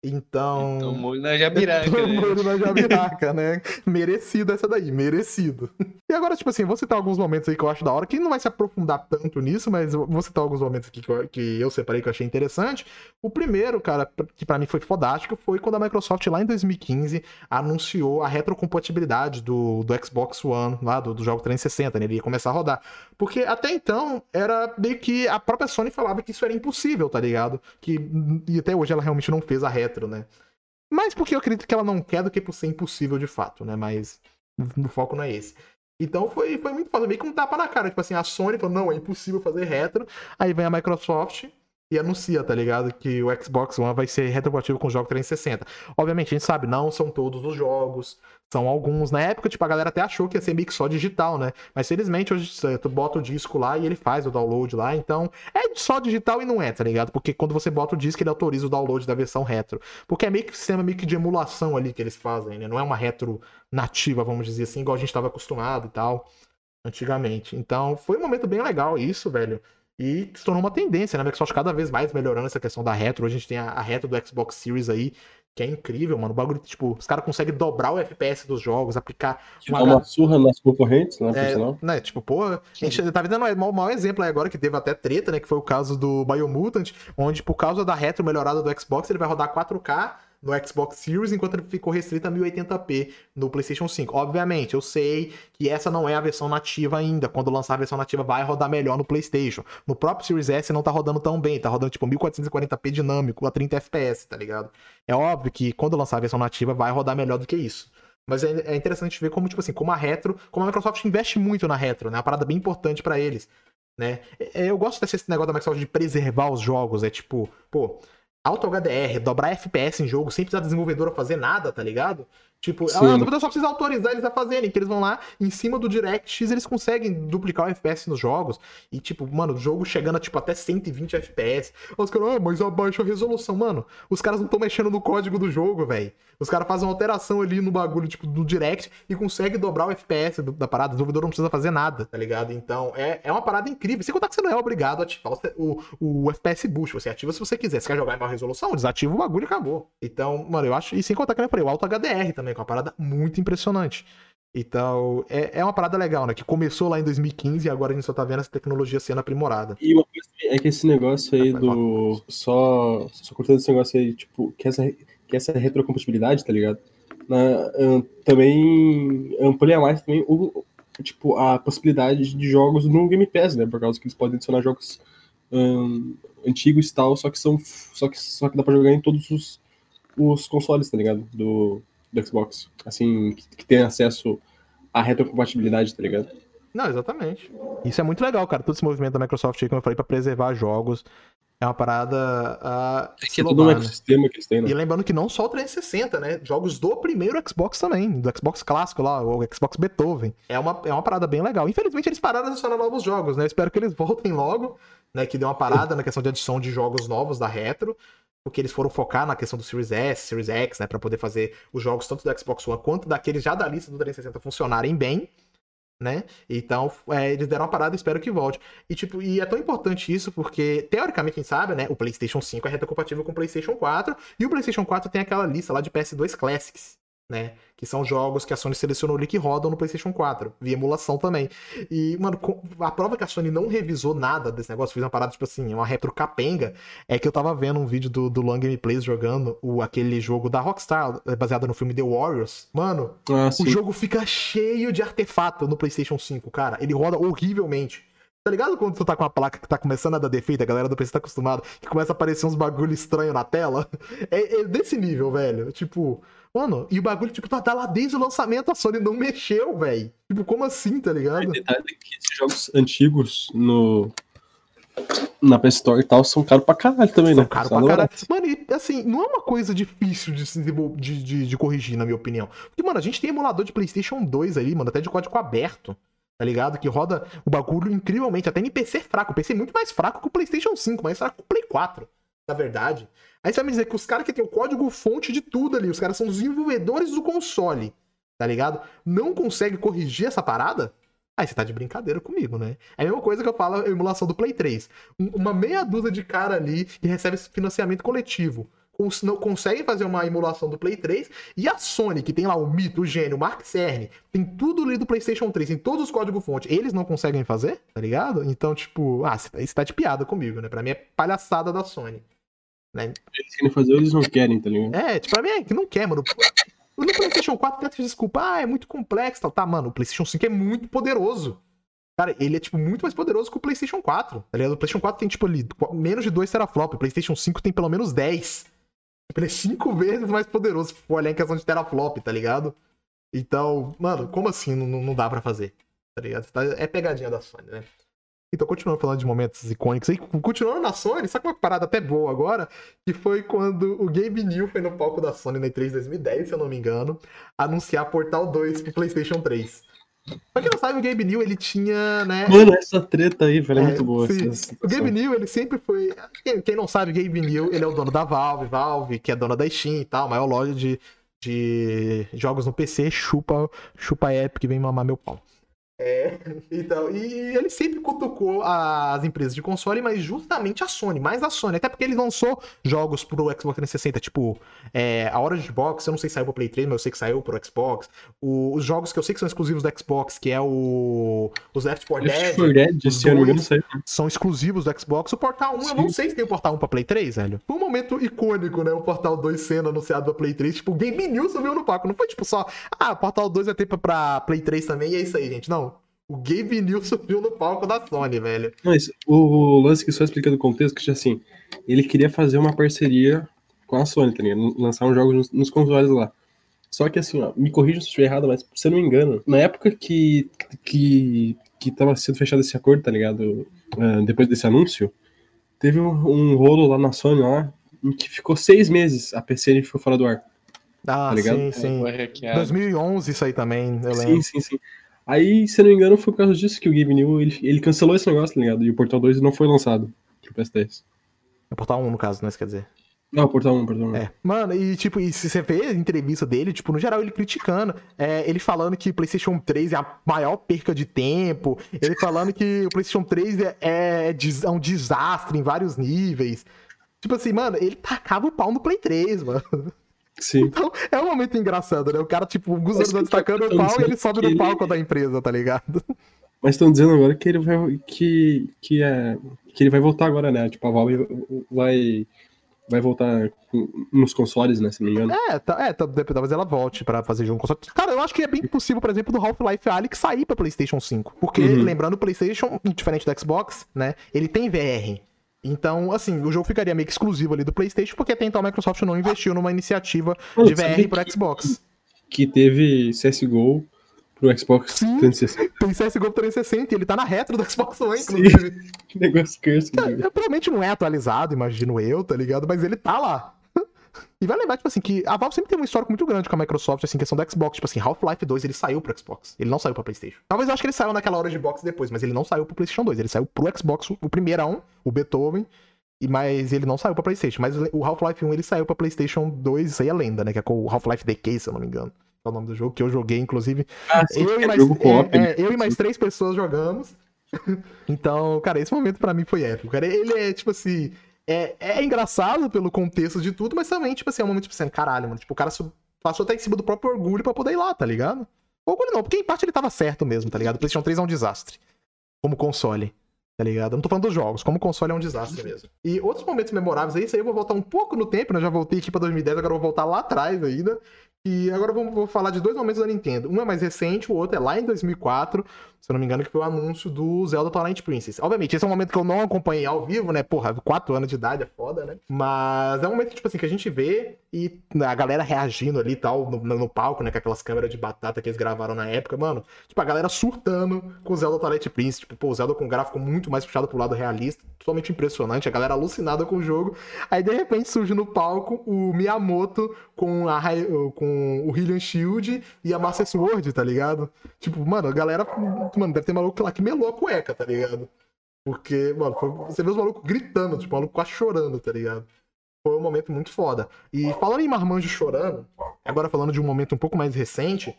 Então. (laughs) Tomou na jabiraca, né? (laughs) Tomou na jabiraca, né? Merecido essa daí, merecido. E agora, tipo assim, vou citar alguns momentos aí que eu acho da hora, que não vai se aprofundar tanto nisso, mas vou citar alguns momentos aqui que eu, que eu separei que eu achei interessante. O primeiro, cara, que pra mim foi fodástico, foi quando a Microsoft, lá em 2015, anunciou a retrocompatibilidade do, do Xbox One, lá do, do jogo 360, né? Ele ia começar a rodar. Porque até então, era meio que a própria Sony falava que isso era impossível, tá ligado? Que, e até hoje ela realmente não fez a retro, né? Mais porque eu acredito que ela não quer do que por ser impossível de fato, né? Mas o foco não é esse. Então foi, foi muito foda, meio que um tapa na cara. Tipo assim, a Sony falou, não, é impossível fazer retro. Aí vem a Microsoft e anuncia, tá ligado? Que o Xbox One vai ser retrocompatible com o jogo 360. Obviamente, a gente sabe, não são todos os jogos, são alguns. Na época, tipo, a galera até achou que ia ser meio que só digital, né? Mas felizmente, hoje tu bota o disco lá e ele faz o download lá. Então, é só digital e não é, tá ligado? Porque quando você bota o disco, ele autoriza o download da versão retro. Porque é meio que um sistema meio que de emulação ali que eles fazem, né? Não é uma retro nativa, vamos dizer assim, igual a gente estava acostumado e tal, antigamente. Então, foi um momento bem legal isso, velho. E se tornou uma tendência, né? A Microsoft cada vez mais melhorando essa questão da retro. Hoje a gente tem a, a retro do Xbox Series aí, que é incrível, mano. O bagulho, tipo, os caras conseguem dobrar o FPS dos jogos, aplicar Dá uma surra nas concorrentes, né? é, né, tipo, pô, a gente tá vendo um mau exemplo aí agora que teve até treta, né? Que foi o caso do Biomutant, onde por causa da retro melhorada do Xbox, ele vai rodar 4K no Xbox Series, enquanto ficou restrito a 1080p no PlayStation 5. Obviamente, eu sei que essa não é a versão nativa ainda. Quando lançar a versão nativa, vai rodar melhor no PlayStation. No próprio Series S não tá rodando tão bem, tá rodando tipo 1440p dinâmico a 30 FPS, tá ligado? É óbvio que quando lançar a versão nativa, vai rodar melhor do que isso. Mas é, é interessante ver como, tipo assim, como a retro, como a Microsoft investe muito na retro, né? É uma parada bem importante para eles, né? É, eu gosto desse negócio da Microsoft de preservar os jogos, é tipo, pô, Auto HDR, dobrar FPS em jogo sem precisar da desenvolvedora fazer nada, tá ligado? Tipo, Sim. a desenvolvedora só precisa autorizar eles a fazerem, que eles vão lá, em cima do DirectX, eles conseguem duplicar o FPS nos jogos. E, tipo, mano, o jogo chegando a, tipo, até 120 FPS. Os caras, ah, mas abaixa a resolução. Mano, os caras não estão mexendo no código do jogo, velho. Os caras fazem uma alteração ali no bagulho, tipo, do Direct e conseguem dobrar o FPS da parada. O desenvolvedor não precisa fazer nada, tá ligado? Então, é, é uma parada incrível. Sem contar que você não é obrigado a ativar o, o, o FPS Boost. Você ativa se você quiser. Se quer jogar em maior resolução, desativa o bagulho e acabou. Então, mano, eu acho. E sem contar que, como eu falei, o Alto HDR também, que é uma parada muito impressionante. Então, é, é uma parada legal, né? Que começou lá em 2015 e agora a gente só tá vendo essa tecnologia sendo aprimorada. E uma coisa é que esse negócio aí Vai, do. Só, só cortando esse negócio aí, tipo, que essa, que essa retrocompatibilidade, tá ligado? Na, também amplia mais também o, tipo, a possibilidade de jogos no Game Pass, né? Por causa que eles podem adicionar jogos ahn, antigos e tal, só que são. Só que, só que dá pra jogar em todos os, os consoles, tá ligado? Do, do Xbox. Assim, que, que tem acesso à retrocompatibilidade, tá ligado? Não, exatamente. Isso é muito legal, cara. Todo esse movimento da Microsoft aí, como eu falei, pra preservar jogos. É uma parada a É que é todo um né? ecossistema que eles têm, né? E lembrando que não só o 360, né? Jogos do primeiro Xbox também, do Xbox clássico lá, o Xbox Beethoven. É uma, é uma parada bem legal. Infelizmente eles pararam de adicionar novos jogos, né? Eu espero que eles (laughs) voltem logo, né? Que deu uma parada na questão de adição de jogos novos da Retro. Porque eles foram focar na questão do Series S, Series X, né? Pra poder fazer os jogos tanto do Xbox One quanto daqueles já da lista do 360 funcionarem bem. Né? Então, é, eles deram uma parada espero que volte. E, tipo, e é tão importante isso porque, teoricamente, quem sabe, né? O PlayStation 5 é retrocompatível com o PlayStation 4 e o PlayStation 4 tem aquela lista lá de PS2 Classics, né? Que são jogos que a Sony selecionou ali que rodam no PlayStation 4, via emulação também. E, mano, a prova que a Sony não revisou nada desse negócio, fez uma parada, tipo assim, uma retro capenga, é que eu tava vendo um vídeo do, do Long Gameplays jogando o, aquele jogo da Rockstar, é, baseado no filme The Warriors. Mano, Ah, o jogo fica cheio de artefato no PlayStation 5, cara. Ele roda horrivelmente. Tá ligado quando tu tá com a placa que tá começando a dar defeito, a galera do PC tá acostumada, que começa a aparecer uns bagulho estranho na tela? (laughs) É, é desse nível, velho. Tipo, mano, e o bagulho, tipo, tá, tá lá desde o lançamento, a Sony não mexeu, velho. Tipo, como assim, tá O ligado? detalhe é que esses jogos antigos no na PS Store e tal são caros pra caralho também, São né? caro Só pra não- caralho. Mano, e assim, não é uma coisa difícil de, se de, de, de corrigir, na minha opinião. Porque, mano, a gente tem emulador de PlayStation 2 ali, mano, até de código aberto. Tá ligado? Que roda o bagulho incrivelmente, até em PC fraco. O PC é muito mais fraco que o PlayStation 5, mais fraco que o Play 4, na verdade. Aí você vai me dizer que os caras que tem o código fonte de tudo ali, os caras são desenvolvedores do console, tá ligado? Não consegue corrigir essa parada? Aí você tá de brincadeira comigo, né? É a mesma coisa que eu falo a emulação do Play 3. Um- Uma meia dúzia de cara ali que recebe financiamento coletivo. cons- não conseguem fazer uma emulação do Play 3 e a Sony, que tem lá o Mito, o Gênio, o Mark Cerny, tem tudo ali do PlayStation 3, tem todos os códigos-fonte, eles não conseguem fazer, tá ligado? Então, tipo, ah, você tá, você tá de piada comigo, né? Pra mim é palhaçada da Sony. Né? Eles querem fazer ou eles não querem, tá ligado? É, tipo, pra mim é que não quer, mano. No PlayStation 4 tenta desculpa, ah, é muito complexo, tal. Tá, mano, o PlayStation 5 é muito poderoso. Cara, ele é, tipo, muito mais poderoso que o PlayStation 4, tá ligado? O PlayStation 4 tem, tipo, ali, menos de 2 teraflops. O PlayStation 5 tem pelo menos 10. Tipo, Ele é 5 (laughs) vezes mais poderoso se for olhar em questão de teraflop, tá ligado? Então, mano, como assim não, não dá pra fazer? Tá ligado? Tá- É pegadinha da Sony, né? Então, continuando falando de momentos icônicos aí, continuando na Sony, sabe uma parada até boa agora? Que foi quando o Gabe New foi no palco da Sony na E3 2010, se eu não me engano, anunciar Portal 2 pro PlayStation 3. Pra quem não sabe, o Gabe New, ele tinha, né... Mano, essa treta aí, velho, é, É, muito boa. essa- O Gabe New, ele sempre foi. Quem, não sabe, o Gabe New, ele é o dono da Valve, Valve, que é dona da Steam e tal, maior loja de, de jogos no PC, chupa, chupa Epic, vem mamar meu pau. É, (laughs) então, e ele sempre cutucou as empresas de console, mas justamente a Sony, mais a Sony. Até porque ele lançou jogos pro Xbox 360, tipo, é, a Origin Box, eu não sei se saiu pro Play 3, mas eu sei que saiu pro Xbox. O- os jogos que eu sei que são exclusivos do Xbox, que é o os Left 4 Left Dead, 4 Dead, os dois. sei. são exclusivos do Xbox. O Portal 1, eu não Sim. sei se tem o Portal 1 pra Play 3, velho. Foi um momento icônico, né? O Portal 2 sendo anunciado pra Play 3. Tipo, o Game News subiu no palco. Não foi tipo só, ah, o Portal 2 vai ter pra, pra Play 3 também e é isso aí, gente. Não. O Game News subiu no palco da Sony, velho. Mas o lance que só explicando o contexto, que assim, ele queria fazer uma parceria com a Sony, tá ligado? Lançar um jogo nos, nos consoles lá. Só que assim, ó, me corrija se eu estiver errado, mas se eu não me engano, na época que, que, que tava sendo fechado esse acordo, tá ligado? Ah, depois desse anúncio, teve um, um rolo lá na Sony lá, em que ficou seis meses a PCN ficou fora do ar. Ah, Tá ligado? sim, sim. Foi hackeado. 2011 isso aí também, eu Sim, lembro. sim, sim. Aí, se não me engano, foi por causa disso que o Game New ele, ele cancelou esse negócio, tá ligado? E o Portal 2 não foi lançado pro PS10. É Portal 1, no caso, né? Isso quer dizer. Não, Portal 1, Portal 1. É. Mano, e tipo, e se você vê a entrevista dele, tipo, no geral, ele criticando, é, ele falando que o PlayStation 3 é a maior perca de tempo, ele falando que o PlayStation 3 é, é, des- é um desastre em vários níveis. Tipo assim, mano, ele tacava o pau no Play 3, mano. Sim. Então, é um momento engraçado, né? O cara, tipo, alguns anos tá destacando o acontecendo, pau e ele sobe que no ele- palco da empresa, tá ligado? (laughs) Mas estão dizendo agora que ele vai que que é que ele vai voltar agora, né? Tipo a Valve vai vai voltar nos consoles, né? Se não me engano. É, tá, é, tá, talvez ela volte pra fazer jogo console. Cara, eu acho que é bem possível, por exemplo, do Half-Life Alyx sair pra PlayStation 5. Porque, Uhum. lembrando, o PlayStation, diferente do Xbox, né? Ele tem VR. Então, assim, o jogo ficaria meio que exclusivo ali do PlayStation, porque até então a Microsoft não investiu numa iniciativa Mano, de VR que- Xbox. Que teve CS:GO pro Xbox Sim. 360. Tem CSGO 360 e ele tá na retro do Xbox One, inclusive. (laughs) Que negócio curso. É, provavelmente não é atualizado, imagino eu, tá ligado? Mas ele tá lá. E vai lembrar, tipo assim, que a Valve sempre tem um histórico muito grande com a Microsoft, assim, questão do Xbox. Tipo assim, Half-Life 2, ele saiu pro Xbox. Ele não saiu pra PlayStation. Talvez eu acho que ele saiu naquela hora de box depois, mas ele não saiu pro PlayStation 2. Ele saiu pro Xbox, o primeirão, o Beethoven, e mas ele não saiu pra PlayStation. Mas o Half-Life 1 ele saiu pra PlayStation 2, isso aí é lenda, né? Que é com o Half-Life Decay, se eu não me engano. É o nome do jogo que eu joguei, inclusive. Ah, sim, Eu e, é mais, é, né? é, eu e mais três pessoas jogamos. (laughs) então, cara, esse momento pra mim foi épico. Cara, ele é, tipo assim. É, é engraçado pelo contexto de tudo, mas também, tipo assim, é um momento, tipo assim, caralho, mano. Tipo, o cara passou até em cima do próprio orgulho pra poder ir lá, tá ligado? Orgulho não, porque em parte ele tava certo mesmo, tá ligado? O PlayStation 3 é um desastre. Como console. Tá ligado? Eu não tô falando dos jogos, como console é um desastre mesmo. E outros momentos memoráveis aí, isso aí eu vou voltar um pouco no tempo, né? Eu já voltei aqui pra 2010, agora eu vou voltar lá atrás ainda. E agora eu vou, vou falar de dois momentos da Nintendo. Um é mais recente, o outro é lá em 2004, se eu não me engano, que foi o anúncio do Zelda Twilight Princess. Obviamente, esse é um momento que eu não acompanhei ao vivo, né? Porra, 4 anos de idade é foda, né? Mas é um momento, tipo assim, que a gente vê e a galera reagindo ali e tal, no, no palco, né? Com aquelas câmeras de batata que eles gravaram na época, mano. Tipo, a galera surtando com o Zelda Twilight Princess. Tipo, pô, o Zelda com um gráfico muito mais puxado pro lado realista, totalmente impressionante. A galera alucinada com o jogo. Aí, de repente, surge no palco o Miyamoto com, a, com o Hylian Shield e a Master Sword, tá ligado? Tipo, mano, a galera. Mano, deve ter maluco lá que melou a cueca, tá ligado? Porque, mano, foi- você vê os malucos gritando, tipo, o maluco quase chorando, tá ligado? Foi um momento muito foda. E falando em Marmanjo chorando, agora falando de um momento um pouco mais recente,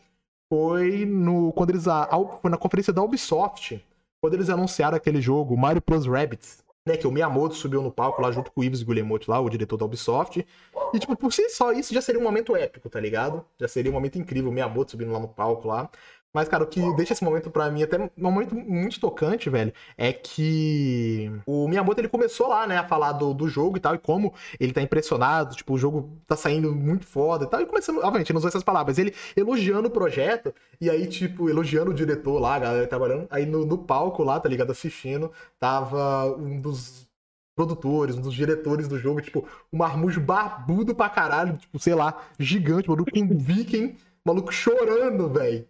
foi no quando eles a, foi na conferência da Ubisoft, quando eles anunciaram aquele jogo Mario Plus Rabbids, né, que o Miyamoto subiu no palco lá junto com o Yves Guillemot lá, o diretor da Ubisoft. E tipo, por si só isso já seria um momento épico, tá ligado? Já seria um momento incrível, o Miyamoto subindo lá no palco lá. Mas, cara, o que deixa esse momento pra mim até um momento muito tocante, velho, é que o Miyamoto ele começou lá, né, a falar do, do jogo e tal, e como ele tá impressionado, tipo, o jogo tá saindo muito foda e tal, e começando, obviamente, não usou essas palavras, ele elogiando o projeto, e aí, tipo, elogiando o diretor lá, a galera trabalhando, aí no, no palco lá, tá ligado, assistindo, tava um dos produtores, um dos diretores do jogo, tipo, um marmujo barbudo pra caralho, tipo, sei lá, gigante, maluco com um viking, maluco chorando, velho.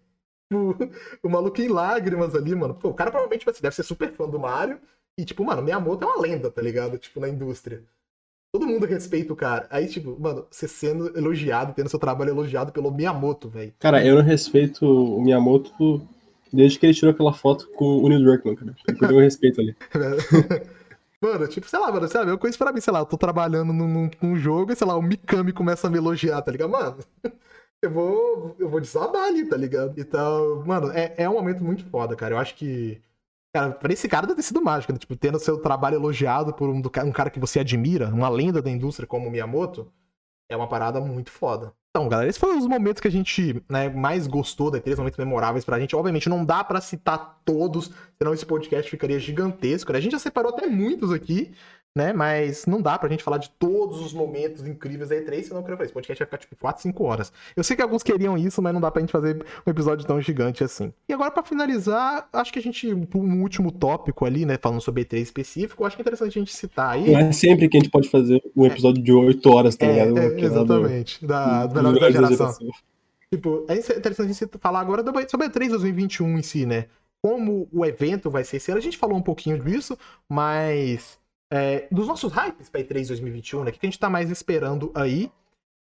Tipo, (laughs) o maluco em lágrimas ali, mano. Pô, o cara provavelmente tipo assim, deve ser super fã do Mario. E, tipo, mano, Miyamoto é uma lenda, tá ligado? Tipo, na indústria. Todo mundo respeita o cara. Aí, tipo, mano, você sendo elogiado, tendo seu trabalho elogiado pelo Miyamoto, velho. Cara, eu não respeito o Miyamoto desde que ele tirou aquela foto com o Neil Druckmann, cara. Eu perdi o respeito ali. (laughs) Mano, tipo, sei lá, mano, sei lá, eu conheço pra mim, sei lá, eu tô trabalhando num, num- num jogo e, sei lá, o Mikami começa a me elogiar, tá ligado? Mano, eu vou, eu vou desabar ali, tá ligado? Então, mano, é, é um momento muito foda, cara. Eu acho que. Cara, pra esse cara deve ter sido mágico, né? Tipo, tendo seu trabalho elogiado por um, um cara que você admira, uma lenda da indústria como Miyamoto, é uma parada muito foda. Então, galera, esses foram os momentos que a gente né, mais gostou da E3, momentos memoráveis pra gente. Obviamente, não dá para citar todos, senão esse podcast ficaria gigantesco. Né? A gente já separou até muitos aqui, né? Mas não dá pra gente falar de todos os momentos incríveis da E3, senão eu queria fazer. Esse podcast vai ficar tipo 4, 5 horas. Eu sei que alguns queriam isso, mas não dá pra gente fazer um episódio tão gigante assim. E agora, para finalizar, acho que a gente, um último tópico ali, né? Falando sobre E3 específico, acho que é interessante a gente citar aí. Não é sempre que a gente pode fazer um episódio de 8 horas, tá É, ligado? é, do- exatamente. Da, do da da geração. geração. Tipo, é interessante a gente falar agora sobre a E3 2021 em si, né? Como o evento vai ser esse ano. A gente falou um pouquinho disso, mas. É, dos nossos hypes pra E3 2021, né? O que a gente tá mais esperando aí?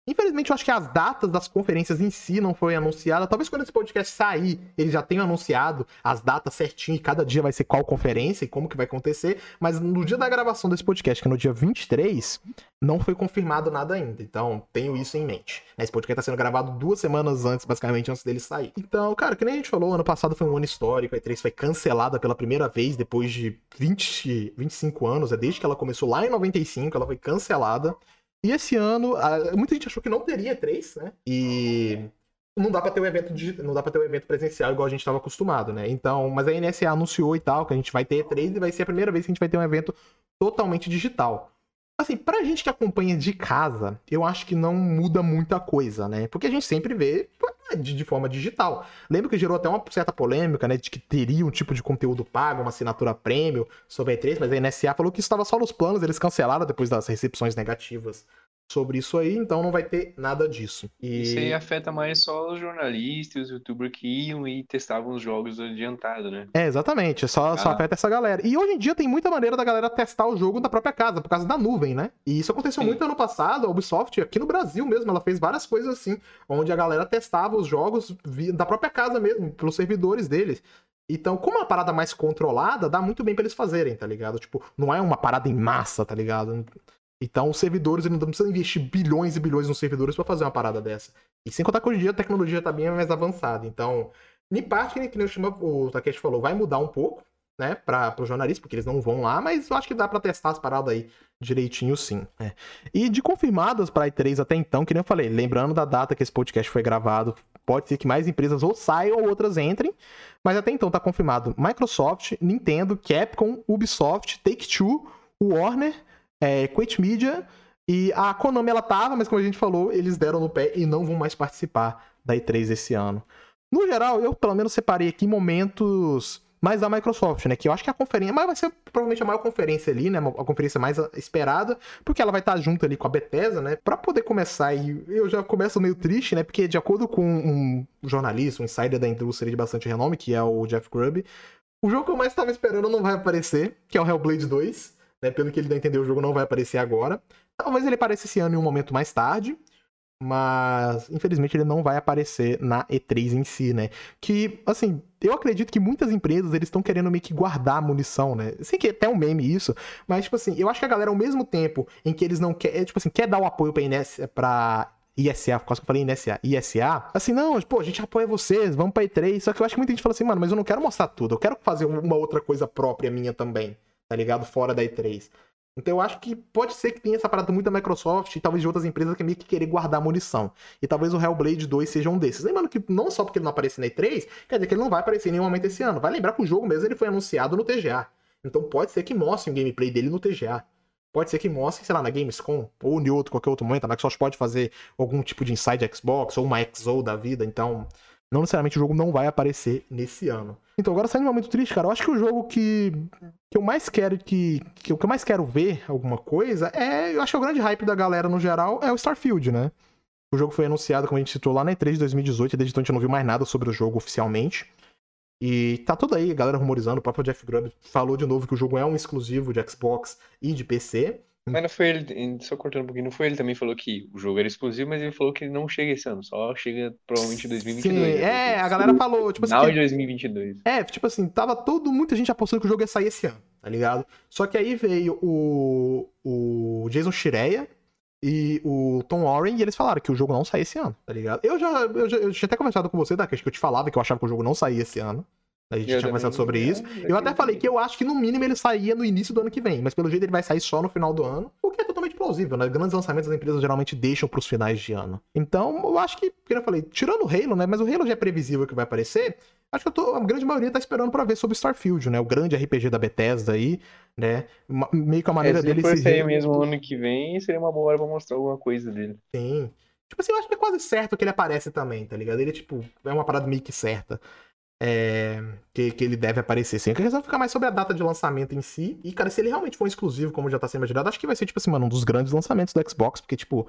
Infelizmente, eu acho que as datas das conferências em si não foi anunciada. Talvez quando esse podcast sair, eles já tenham anunciado as datas certinho e cada dia vai ser qual conferência e como que vai acontecer. Mas no dia da gravação desse podcast, que é no dia 23, não foi confirmado nada ainda. Então, tenho isso em mente. Esse podcast tá sendo gravado duas semanas antes, basicamente, antes dele sair. Então, cara, que nem a gente falou, ano passado foi um ano histórico. A E3 foi cancelada pela primeira vez depois de 20, 25 anos. É desde que ela começou lá em 95, ela foi cancelada. E esse ano, muita gente achou que não teria E3, né? E não dá pra ter um evento digi- não dá para ter um evento presencial igual a gente estava acostumado, né? Então, mas a NSA anunciou e tal que a gente vai ter E3 e vai ser a primeira vez que a gente vai ter um evento totalmente digital. Assim, pra gente que acompanha de casa, eu acho que não muda muita coisa, né? Porque a gente sempre vê de, de forma digital. Lembro que gerou até uma certa polêmica, né? De que teria um tipo de conteúdo pago, uma assinatura premium sobre a E3, mas a NSA falou que isso estava só nos planos, eles cancelaram depois das recepções negativas sobre isso aí, então não vai ter nada disso. E... Isso aí afeta mais só os jornalistas, os youtubers que iam e testavam os jogos adiantado, né? É, exatamente. Só, só Ah. afeta essa galera. E hoje em dia tem muita maneira da galera testar o jogo da própria casa, por causa da nuvem, né? E isso aconteceu Sim. muito ano passado. A Ubisoft, aqui no Brasil mesmo, ela fez várias coisas assim, onde a galera testava os jogos da própria casa mesmo, pelos servidores deles. Então, como é uma parada mais controlada, dá muito bem pra eles fazerem, tá ligado? Tipo, não é uma parada em massa, tá ligado? Então, os servidores, eles não precisam investir bilhões e bilhões nos servidores pra fazer uma parada dessa. E sem contar que hoje em dia a tecnologia tá bem mais avançada. Então, em parte, que nem o Takeshi falou, vai mudar um pouco, né, para os jornalistas, porque eles não vão lá, mas eu acho que dá pra testar as paradas aí direitinho sim. né. E de confirmadas pra E3 até então, que nem eu falei, lembrando da data que esse podcast foi gravado, pode ser que mais empresas ou saiam ou outras entrem, mas até então tá confirmado Microsoft, Nintendo, Capcom, Ubisoft, Take-Two, Warner, é, Quake Media e a Konami ela tava, mas como a gente falou, eles deram no pé e não vão mais participar da E3 esse ano. No geral, eu pelo menos separei aqui momentos mais da Microsoft, né? Que eu acho que a conferência, mas vai ser provavelmente a maior conferência ali, né? A conferência mais esperada, porque ela vai estar junto ali com a Bethesda, né? Pra poder começar, e eu já começo meio triste, né? Porque de acordo com um jornalista, um insider da indústria de bastante renome, que é o Jeff Grubb, o jogo que eu mais estava esperando não vai aparecer, que é o Hellblade 2, né? Pelo que ele dá a entender, o jogo não vai aparecer agora. Talvez ele apareça esse ano em um momento mais tarde, mas infelizmente ele não vai aparecer na E3 em si, né? Que, assim, eu acredito que muitas empresas eles estão querendo meio que guardar munição, né? Sei que é até um meme isso, mas, tipo assim, eu acho que a galera, ao mesmo tempo em que eles não querem, tipo assim, quer dar o apoio pra, INS, pra ISA, quase que eu falei INSA, ISA, assim, não, pô, a gente apoia vocês, vamos pra E3, só que eu acho que muita gente fala assim, mano, mas eu não quero mostrar tudo, eu quero fazer uma outra coisa própria minha também, tá ligado? Fora da E3. Então eu acho que pode ser que tenha essa parada muito da Microsoft e talvez de outras empresas que é meio que querer guardar munição. E talvez o Hellblade 2 seja um desses. Lembrando que não só porque ele não aparece na E3, quer dizer que ele não vai aparecer em nenhum momento esse ano. Vai lembrar que o jogo mesmo ele foi anunciado no TGA. Então pode ser que mostre um gameplay dele no TGA. Pode ser que mostre, sei lá, na Gamescom ou em outro, qualquer outro momento. A Microsoft pode fazer algum tipo de inside Xbox ou uma XO da vida. Então, não necessariamente o jogo não vai aparecer nesse ano. Então, agora saindo um momento triste, cara, eu acho que o jogo que, que eu mais quero que, que. O que eu mais quero ver alguma coisa é. Eu acho que o grande hype da galera no geral é o Starfield, né? O jogo foi anunciado, como a gente citou, lá na E3 de 2018, e desde então a gente não viu mais nada sobre o jogo oficialmente. E tá tudo aí, a galera rumorizando. O próprio Jeff Grubb falou de novo que o jogo é um exclusivo de Xbox e de PC. Mas não foi ele, só cortando um pouquinho, não foi ele também falou que o jogo era exclusivo, mas ele falou que ele não chega esse ano, só chega provavelmente em 2022. Sim, né? é, a galera falou, tipo assim. Final de 2022. É, tipo assim, tava todo, muita gente apostando que o jogo ia sair esse ano, tá ligado? Só que aí veio o, o Jason Schreier, e o Tom Warren, e eles falaram que o jogo não sai esse ano, tá ligado? Eu já, eu já eu tinha até conversado com você, Daqui, que eu te falava que eu achava que o jogo não saía esse ano. A gente Eu tinha conversado sobre é, isso. é Eu até falei que eu acho que no mínimo ele saía no início do ano que vem, mas pelo jeito ele vai sair só no final do ano, o que é totalmente plausível, né? Grandes lançamentos as empresas geralmente deixam pros finais de ano. Então, eu acho que, como eu falei, tirando o Halo, né? Mas o Halo já é previsível que vai aparecer. Acho que eu tô, a grande maioria tá esperando pra ver sobre Starfield, né? O grande RPG da Bethesda aí, né? Meio que a maneira É, se dele for se re- mesmo ano que vem, seria uma boa hora pra mostrar alguma coisa dele. Sim. Tipo assim, eu acho que é quase certo que ele aparece também, tá ligado? Ele, tipo, é uma parada meio que certa. É, que, que ele deve aparecer sim. Eu queria ficar mais sobre a data de lançamento em si. E, cara, se ele realmente for um exclusivo, como já tá sendo imaginado, acho que vai ser, tipo assim, mano, um dos grandes lançamentos do Xbox, porque, tipo,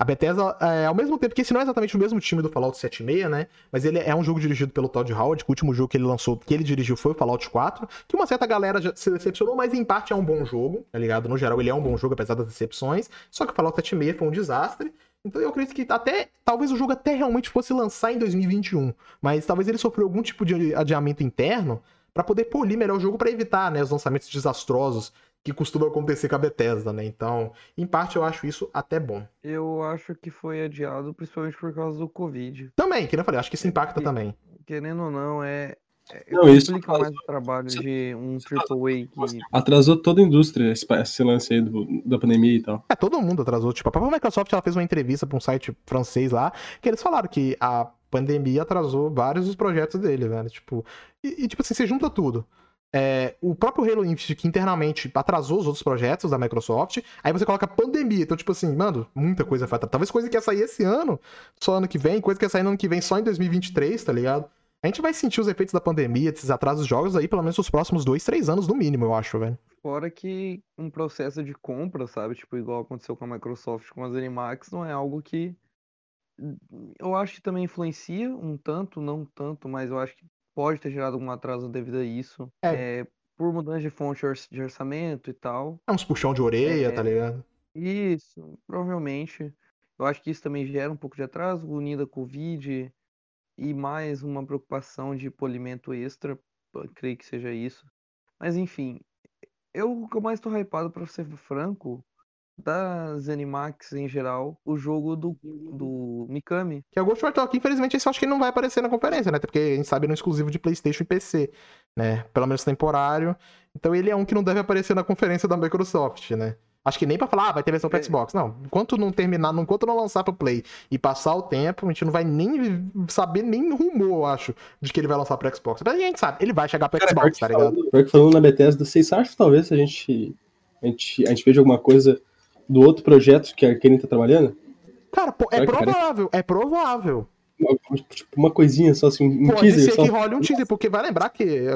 a Bethesda, é, ao mesmo tempo que esse não é exatamente o mesmo time do Fallout 76, né? Mas ele é um jogo dirigido pelo Todd Howard, que o último jogo que ele lançou, que ele dirigiu foi o Fallout 4, que uma certa galera já se decepcionou, mas em parte é um bom jogo, tá ligado? No geral, ele é um bom jogo, apesar das decepções. Só que o Fallout 76 foi um desastre. Então eu acredito que até. Talvez o jogo até realmente fosse lançar em 2021. Mas talvez ele sofreu algum tipo de adiamento interno pra poder polir melhor o jogo pra evitar, né, os lançamentos desastrosos que costumam acontecer com a Bethesda, né? Então, em parte eu acho isso até bom. Eu acho que foi adiado principalmente por causa do Covid. Também, que nem eu falei, acho que isso impacta E- também. Querendo ou não, é. é Não, isso complica mais o trabalho de um AAA que. Atrasou toda a indústria esse, esse lance aí do- da pandemia e tal. É, todo mundo atrasou. Tipo, a própria Microsoft ela fez uma entrevista pra um site francês lá, que eles falaram que a pandemia atrasou vários dos projetos dele, velho. Tipo, e, e, tipo assim, você junta tudo. É, o próprio Halo Infinite, que internamente atrasou os outros projetos da Microsoft, aí você coloca pandemia. Então, tipo assim, mano, muita coisa foi atrasada. Talvez coisa que ia sair esse ano, só ano que vem, coisa que ia sair no ano que vem só em 2023, tá ligado? A gente vai sentir os efeitos da pandemia, desses atrasos de jogos aí, pelo menos nos próximos dois, três anos, no mínimo, eu acho, velho. Fora que um processo de compra, sabe? Tipo, igual aconteceu com a Microsoft com as Animax, não é algo que. Eu acho que também influencia um tanto, não tanto, mas eu acho que pode ter gerado algum atraso devido a isso. É. É, por mudança de fonte de orçamento e tal. É uns puxão de orelha, É. tá ligado? Isso, provavelmente. Eu acho que isso também gera um pouco de atraso, unido à Covid e mais uma preocupação de polimento extra, creio que seja isso. Mas enfim, eu o que eu mais tô hypado, pra ser franco, das Animax em geral, o jogo do, do Mikami. Que é o Ghost War Tokyo, infelizmente, esse eu acho que ele não vai aparecer na conferência, né? Até porque a gente sabe ele é um exclusivo de PlayStation e PC, né? Pelo menos temporário. Então ele é um que não deve aparecer na conferência da Microsoft, né? Acho que nem pra falar, ah, vai ter versão pra É. Xbox. Não, enquanto não terminar, enquanto não lançar pro Play e passar o tempo, a gente não vai nem saber nem rumor, eu acho, de que ele vai lançar pro Xbox. Mas a gente sabe, ele vai chegar pro Cara, Xbox, tá ligado? falando- pior que falando na Bethesda, vocês acham que talvez a gente, a gente, a gente veja alguma coisa do outro projeto que a Arkane tá trabalhando? Cara, pô, é provável, é provável. Tipo, uma coisinha só assim, um Pode teaser ser só. que role um teaser, porque vai lembrar que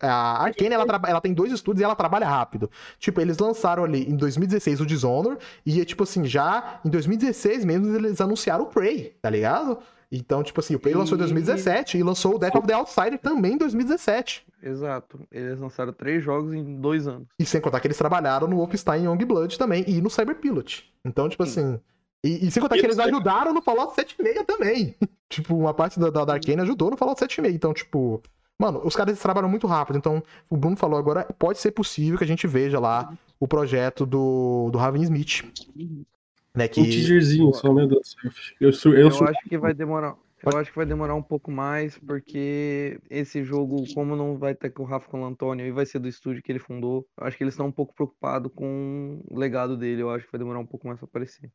a, a Arkane, ela, ela tem dois estúdios e ela trabalha rápido. Tipo, eles lançaram ali em 2016 o Dishonor, e tipo assim, já em 2016 mesmo eles anunciaram o Prey, tá ligado? Então, tipo assim, o Prey lançou em 2017 e lançou o Death of the Outsider também em 2017. Exato. Eles lançaram três jogos em dois anos. E sem contar que eles trabalharam no Wolfenstein Youngblood também e no Cyberpilot. Então, tipo assim. E, e sem contar que eles ajudaram no Fallout 76 também. (laughs) tipo, uma parte da, da, da Arkane ajudou no Fallout 76. Então, tipo. Mano, os caras trabalham muito rápido. Então, o Bruno falou agora, pode ser possível que a gente veja lá o projeto do, do Raven Smith. Né, Um que... teaserzinho só, meu Deus. Eu, eu, eu, Eu sou- acho que vai demorar. Eu acho que vai demorar um pouco mais, porque esse jogo, como não vai ter com o Rafa com o Antônio e vai ser do estúdio que ele fundou, eu acho que eles estão um pouco preocupados com o legado dele. Eu acho que vai demorar um pouco mais pra aparecer.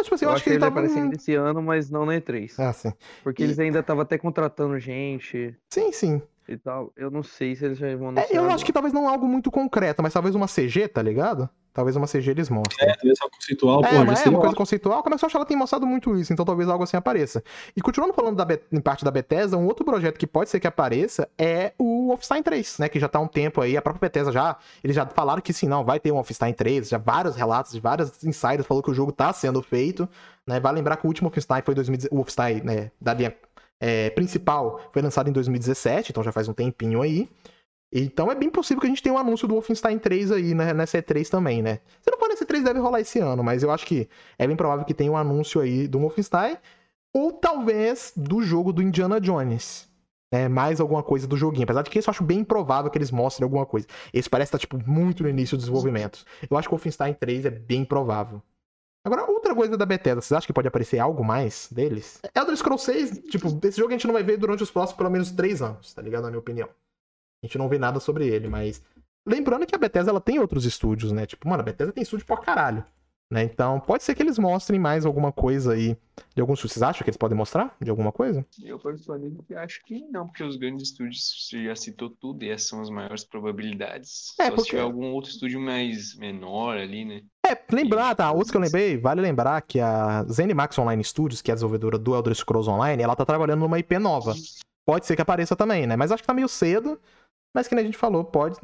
tipo assim, Eu, acho que ele tá vai aparecer ainda esse ano, mas não na E3. Ah, sim. Porque E- eles ainda estavam até contratando gente Sim, sim. e tal. Eu não sei se eles já vão É, anunciar. eu acho agora. que talvez não algo muito concreto, mas talvez uma CG, tá ligado? Talvez uma CG eles mostrem. É, talvez só conceitual, É, porra, mas é uma coisa conceitual. Como é que ela tem mostrado muito isso, então talvez algo assim apareça. E continuando falando da em parte da Bethesda, um outro projeto que pode ser que apareça é o Wolfenstein 3, né? Que já tá há um tempo aí, a própria Bethesda já, eles já falaram que sim, não, vai ter um Wolfenstein 3, já vários relatos de vários insiders falou que o jogo tá sendo feito, né? Vai lembrar que o último Wolfenstein foi 2010, o Wolfenstein, né, da linha é, principal foi lançado em 2017, então já faz um tempinho aí. Então é bem possível que a gente tenha um anúncio do Wolfenstein 3 aí, né, nessa E3 também, né? Se não for nesse 3, deve rolar esse ano, mas eu acho que é bem provável que tenha um anúncio aí do Wolfenstein, ou talvez do jogo do Indiana Jones. Né, mais alguma coisa do joguinho. Apesar de que isso eu acho bem improvável que eles mostrem alguma coisa. Esse parece estar, tipo, muito no início do desenvolvimento. Eu acho que o Wolfenstein 3 é bem provável. Agora, outra coisa da Bethesda, vocês acham que pode aparecer algo mais deles? Elder Scrolls 6, tipo, esse jogo a gente não vai ver durante os próximos pelo menos três anos, tá ligado? Na minha opinião. A gente não vê nada sobre ele, mas. Lembrando que a Bethesda ela tem outros estúdios, né? Tipo, mano, a Bethesda tem estúdio pra caralho. Né? Então, pode ser que eles mostrem mais alguma coisa aí de alguns. Vocês acham que eles podem mostrar de alguma coisa? Eu, particularmente, acho que não, porque os grandes estúdios você já citou tudo e essas são as maiores probabilidades. É, Só porque- se tiver algum outro estúdio mais menor ali, né? É, lembrar, tá? Outros que eu lembrei, vale lembrar que a ZeniMax Online Studios, que é a desenvolvedora do Elder Scrolls Online, ela tá trabalhando numa IP nova. Pode ser que apareça também, né? Mas acho que tá meio cedo. Mas que a gente falou, pode,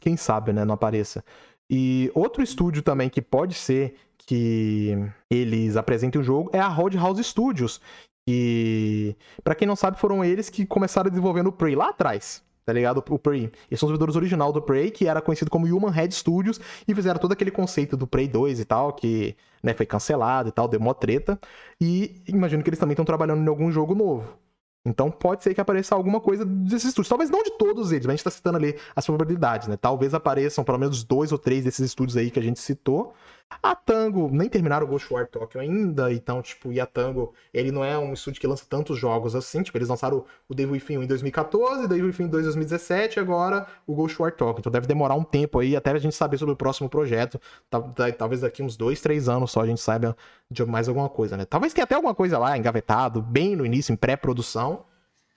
quem sabe, né, não apareça. E outro estúdio também que pode ser que eles apresentem o jogo é a Roadhouse Studios, que, pra quem não sabe, foram eles que começaram desenvolvendo o Prey lá atrás. Tá ligado? O Prey. Eles são os desenvolvedores original do Prey, que era conhecido como Human Head Studios, e fizeram todo aquele conceito do Prey 2 e tal, que né, foi cancelado e tal, deu mó treta. E imagino que eles também estão trabalhando em algum jogo novo. Então pode ser que apareça alguma coisa desses estúdios. Talvez não de todos eles, mas a gente tá citando ali as probabilidades, né? Talvez apareçam pelo menos dois ou três desses estúdios aí que a gente citou. A Tango nem terminaram o Ghostwire Tokyo ainda, então, tipo, e a Tango, ele não é um estúdio que lança tantos jogos assim, tipo, eles lançaram o Devil Within 1 em 2014, Devil Within 2 em 2017, e agora o Ghostwire Tokyo. Então deve demorar um tempo aí até a gente saber sobre o próximo projeto. Tal- tal- Talvez daqui uns dois, três anos só a gente saiba de mais alguma coisa, né? Talvez tenha até alguma coisa lá engavetado, bem no início, em pré-produção.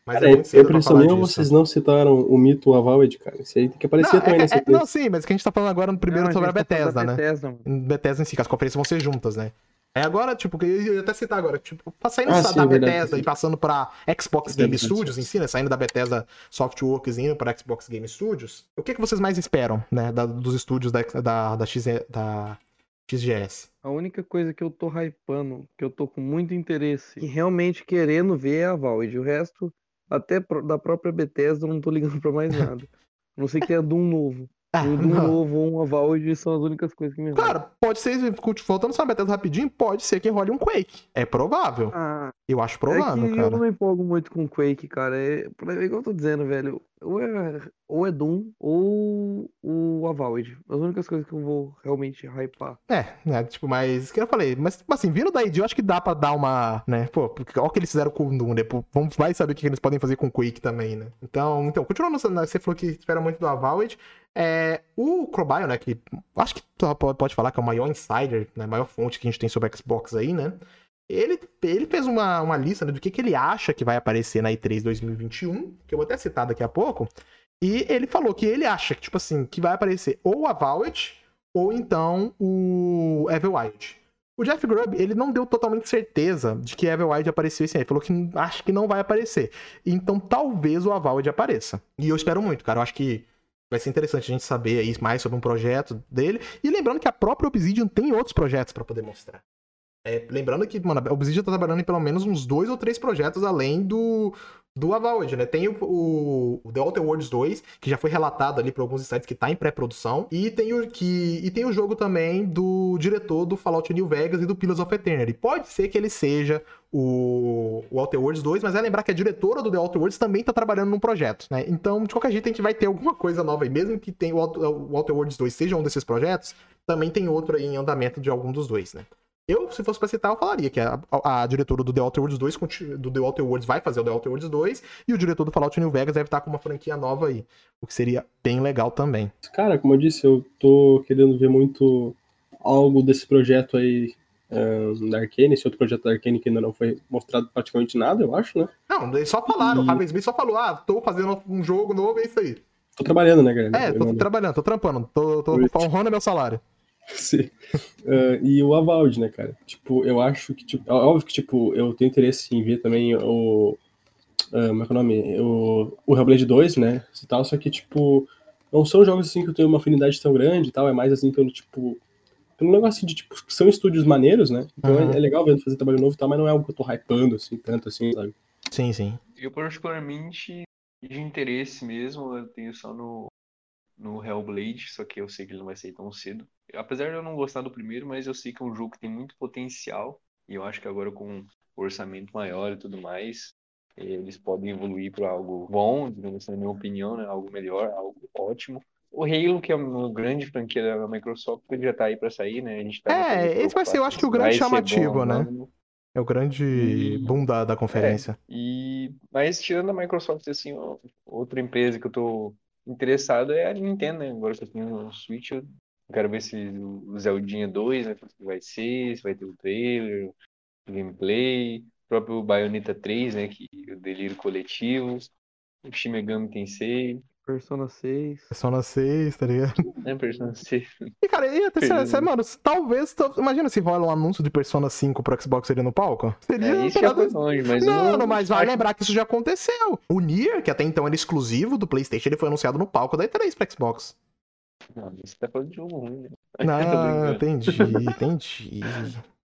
Mas Cara, é a minha disso. vocês não citaram o mito Avowed, cara. Isso aí tem que aparecer Não, também é- nessa é- não, sim, mas que a gente tá falando agora no primeiro Não, sobre a tá falando Bethesda, da né? Bethesda, Bethesda em si, que as conferências vão ser juntas, né? É agora, tipo, que eu ia até citar agora, tipo, pra sair Ah, da sim, da verdade, Bethesda sim. e passando pra Xbox Sim, Game Studios sim. em si, né? Saindo da Bethesda Softworks e indo pra Xbox Game Studios, o que, que vocês mais esperam, né? da- dos estúdios da, da, da, XE da XGS? A única coisa que eu tô hypando, que eu tô com muito interesse e realmente querendo ver é a Valve. O resto, até da própria Bethesda, eu não tô ligando (laughs) pra mais nada. A não sei que é Doom novo. Ah, Um Doom não. novo ou uma Valve são as únicas coisas que me. Cara, pode ser, voltando só na Bethesda rapidinho, pode ser que role um Quake. É provável. Ah, Eu acho é provável, eu cara. não me empolgo muito com Quake, cara. É, é igual eu tô dizendo, velho. Ou é, ou é Doom ou o Avowed. As únicas coisas que eu vou realmente hypar. É, né, tipo, mas, que eu falei, mas, tipo assim, vindo da ID, eu acho que dá pra dar uma, né, pô, porque olha o que eles fizeram com o Doom, né, pô, vamos, vai saber o que eles podem fazer com o Quake também, né. Então, então continuando, né, você falou que espera muito do Avowed, é, o Crobile, né, que acho que tu pode falar que é o maior insider, né, maior fonte que a gente tem sobre Xbox aí, né, ele, ele fez uma, uma lista né, do que, que ele acha que vai aparecer na E3 2021, que eu vou até citar daqui a pouco, e ele falou que ele acha que, tipo assim, que vai aparecer ou a Avowed ou então o Everwild. O Jeff Grubb, ele não deu totalmente certeza de que Everwild apareceu esse. Ele falou que acha que não vai aparecer. Então talvez o Avowed apareça. E eu espero muito, cara. Eu acho que vai ser interessante a gente saber aí mais sobre um projeto dele. E lembrando que a própria Obsidian tem outros projetos pra poder mostrar. É, lembrando que, mano, a Obsidian tá trabalhando em pelo menos uns dois ou três projetos além do, do Avowed, né? Tem o, o, The Outer Worlds 2, que já foi relatado ali por alguns sites que tá em pré-produção, e tem o que e tem o jogo também do diretor do Fallout New Vegas e do Pillars of Eternity. Pode ser que ele seja o, o Outer Worlds 2, mas é lembrar que a diretora do The Outer Worlds também tá trabalhando num projeto, né? Então, de qualquer jeito, a gente vai ter alguma coisa nova aí, mesmo que tenha o, o Outer Worlds 2 seja um desses projetos, também tem outro aí em andamento de algum dos dois, né? Eu, se fosse pra citar, eu falaria que a, a- a diretora do The Outer Worlds 2, conti- do The Outer Worlds vai fazer o The Outer Worlds 2, e o diretor do Fallout New Vegas deve estar com uma franquia nova aí, o que seria bem legal também. Cara, como eu disse, eu tô querendo ver muito algo desse projeto aí ahn, da Arkane, esse outro projeto da Arkane que ainda não foi mostrado praticamente nada, eu acho, né? Não, eles só falaram, o E- Raven Smith só falou, ah, tô fazendo um jogo novo, é isso aí. Tô trabalhando, né, galera? É, Eu tô não- trabalhando, tô trampando, tô, tô honrando meu salário. (laughs) Sim. Ah, e o Avald, né, cara? Tipo, eu acho que, tipo, é óbvio que, tipo, eu tenho interesse em ver também o. ah, como é que é o nome? O, o Hellblade 2, né? E tal, só que, tipo, não são jogos assim que eu tenho uma afinidade tão grande e tal, é mais assim pelo, tipo. Pelo negócio de, tipo, que são estúdios maneiros, né? Então Uhum. é, é legal vendo fazer trabalho novo e tal, mas não é algo que eu tô hypando, assim, tanto assim, sabe? Sim, sim. Eu, particularmente, de interesse mesmo, eu tenho só no, no Hellblade, só que eu sei que ele não vai sair tão cedo. Apesar de eu não gostar do primeiro, mas eu sei que é um jogo que tem muito potencial, e eu acho que agora com um orçamento maior e tudo mais, eles podem evoluir para algo bom, digamos assim, na minha opinião, né? Algo melhor, algo ótimo. o Halo, que é uma grande franquia da Microsoft, ele já tá aí pra sair, né? A gente tá É, esse vai ser, eu acho que o grande chamativo, bom né? não. É o grande E- boom da, da conferência. E, mas tirando a Microsoft, assim, outra empresa que eu tô interessado é a Nintendo, né? Agora que eu tenho o Switch, eu quero ver se o Zeldinha 2, né? Vai ser, se vai ter o trailer, o gameplay, o próprio Bayonetta 3, né? Que o delírio coletivo, o Shin Megami Tensei, Persona 6. Persona 6, tá ligado? né? Persona 6. E, cara, e até, cê- né? mano, talvez. tal- Imagina se rola um anúncio de Persona 5 pro Xbox seria no palco? Seria É, isso já foi longe, mas Não, eu não, mas vai acho- lembrar que isso já aconteceu. O Nier, que até então era exclusivo do PlayStation, ele foi anunciado no palco da E3 pra Xbox. Não, você tá falando de jogo ruim, né? Ah, (laughs) entendi, entendi.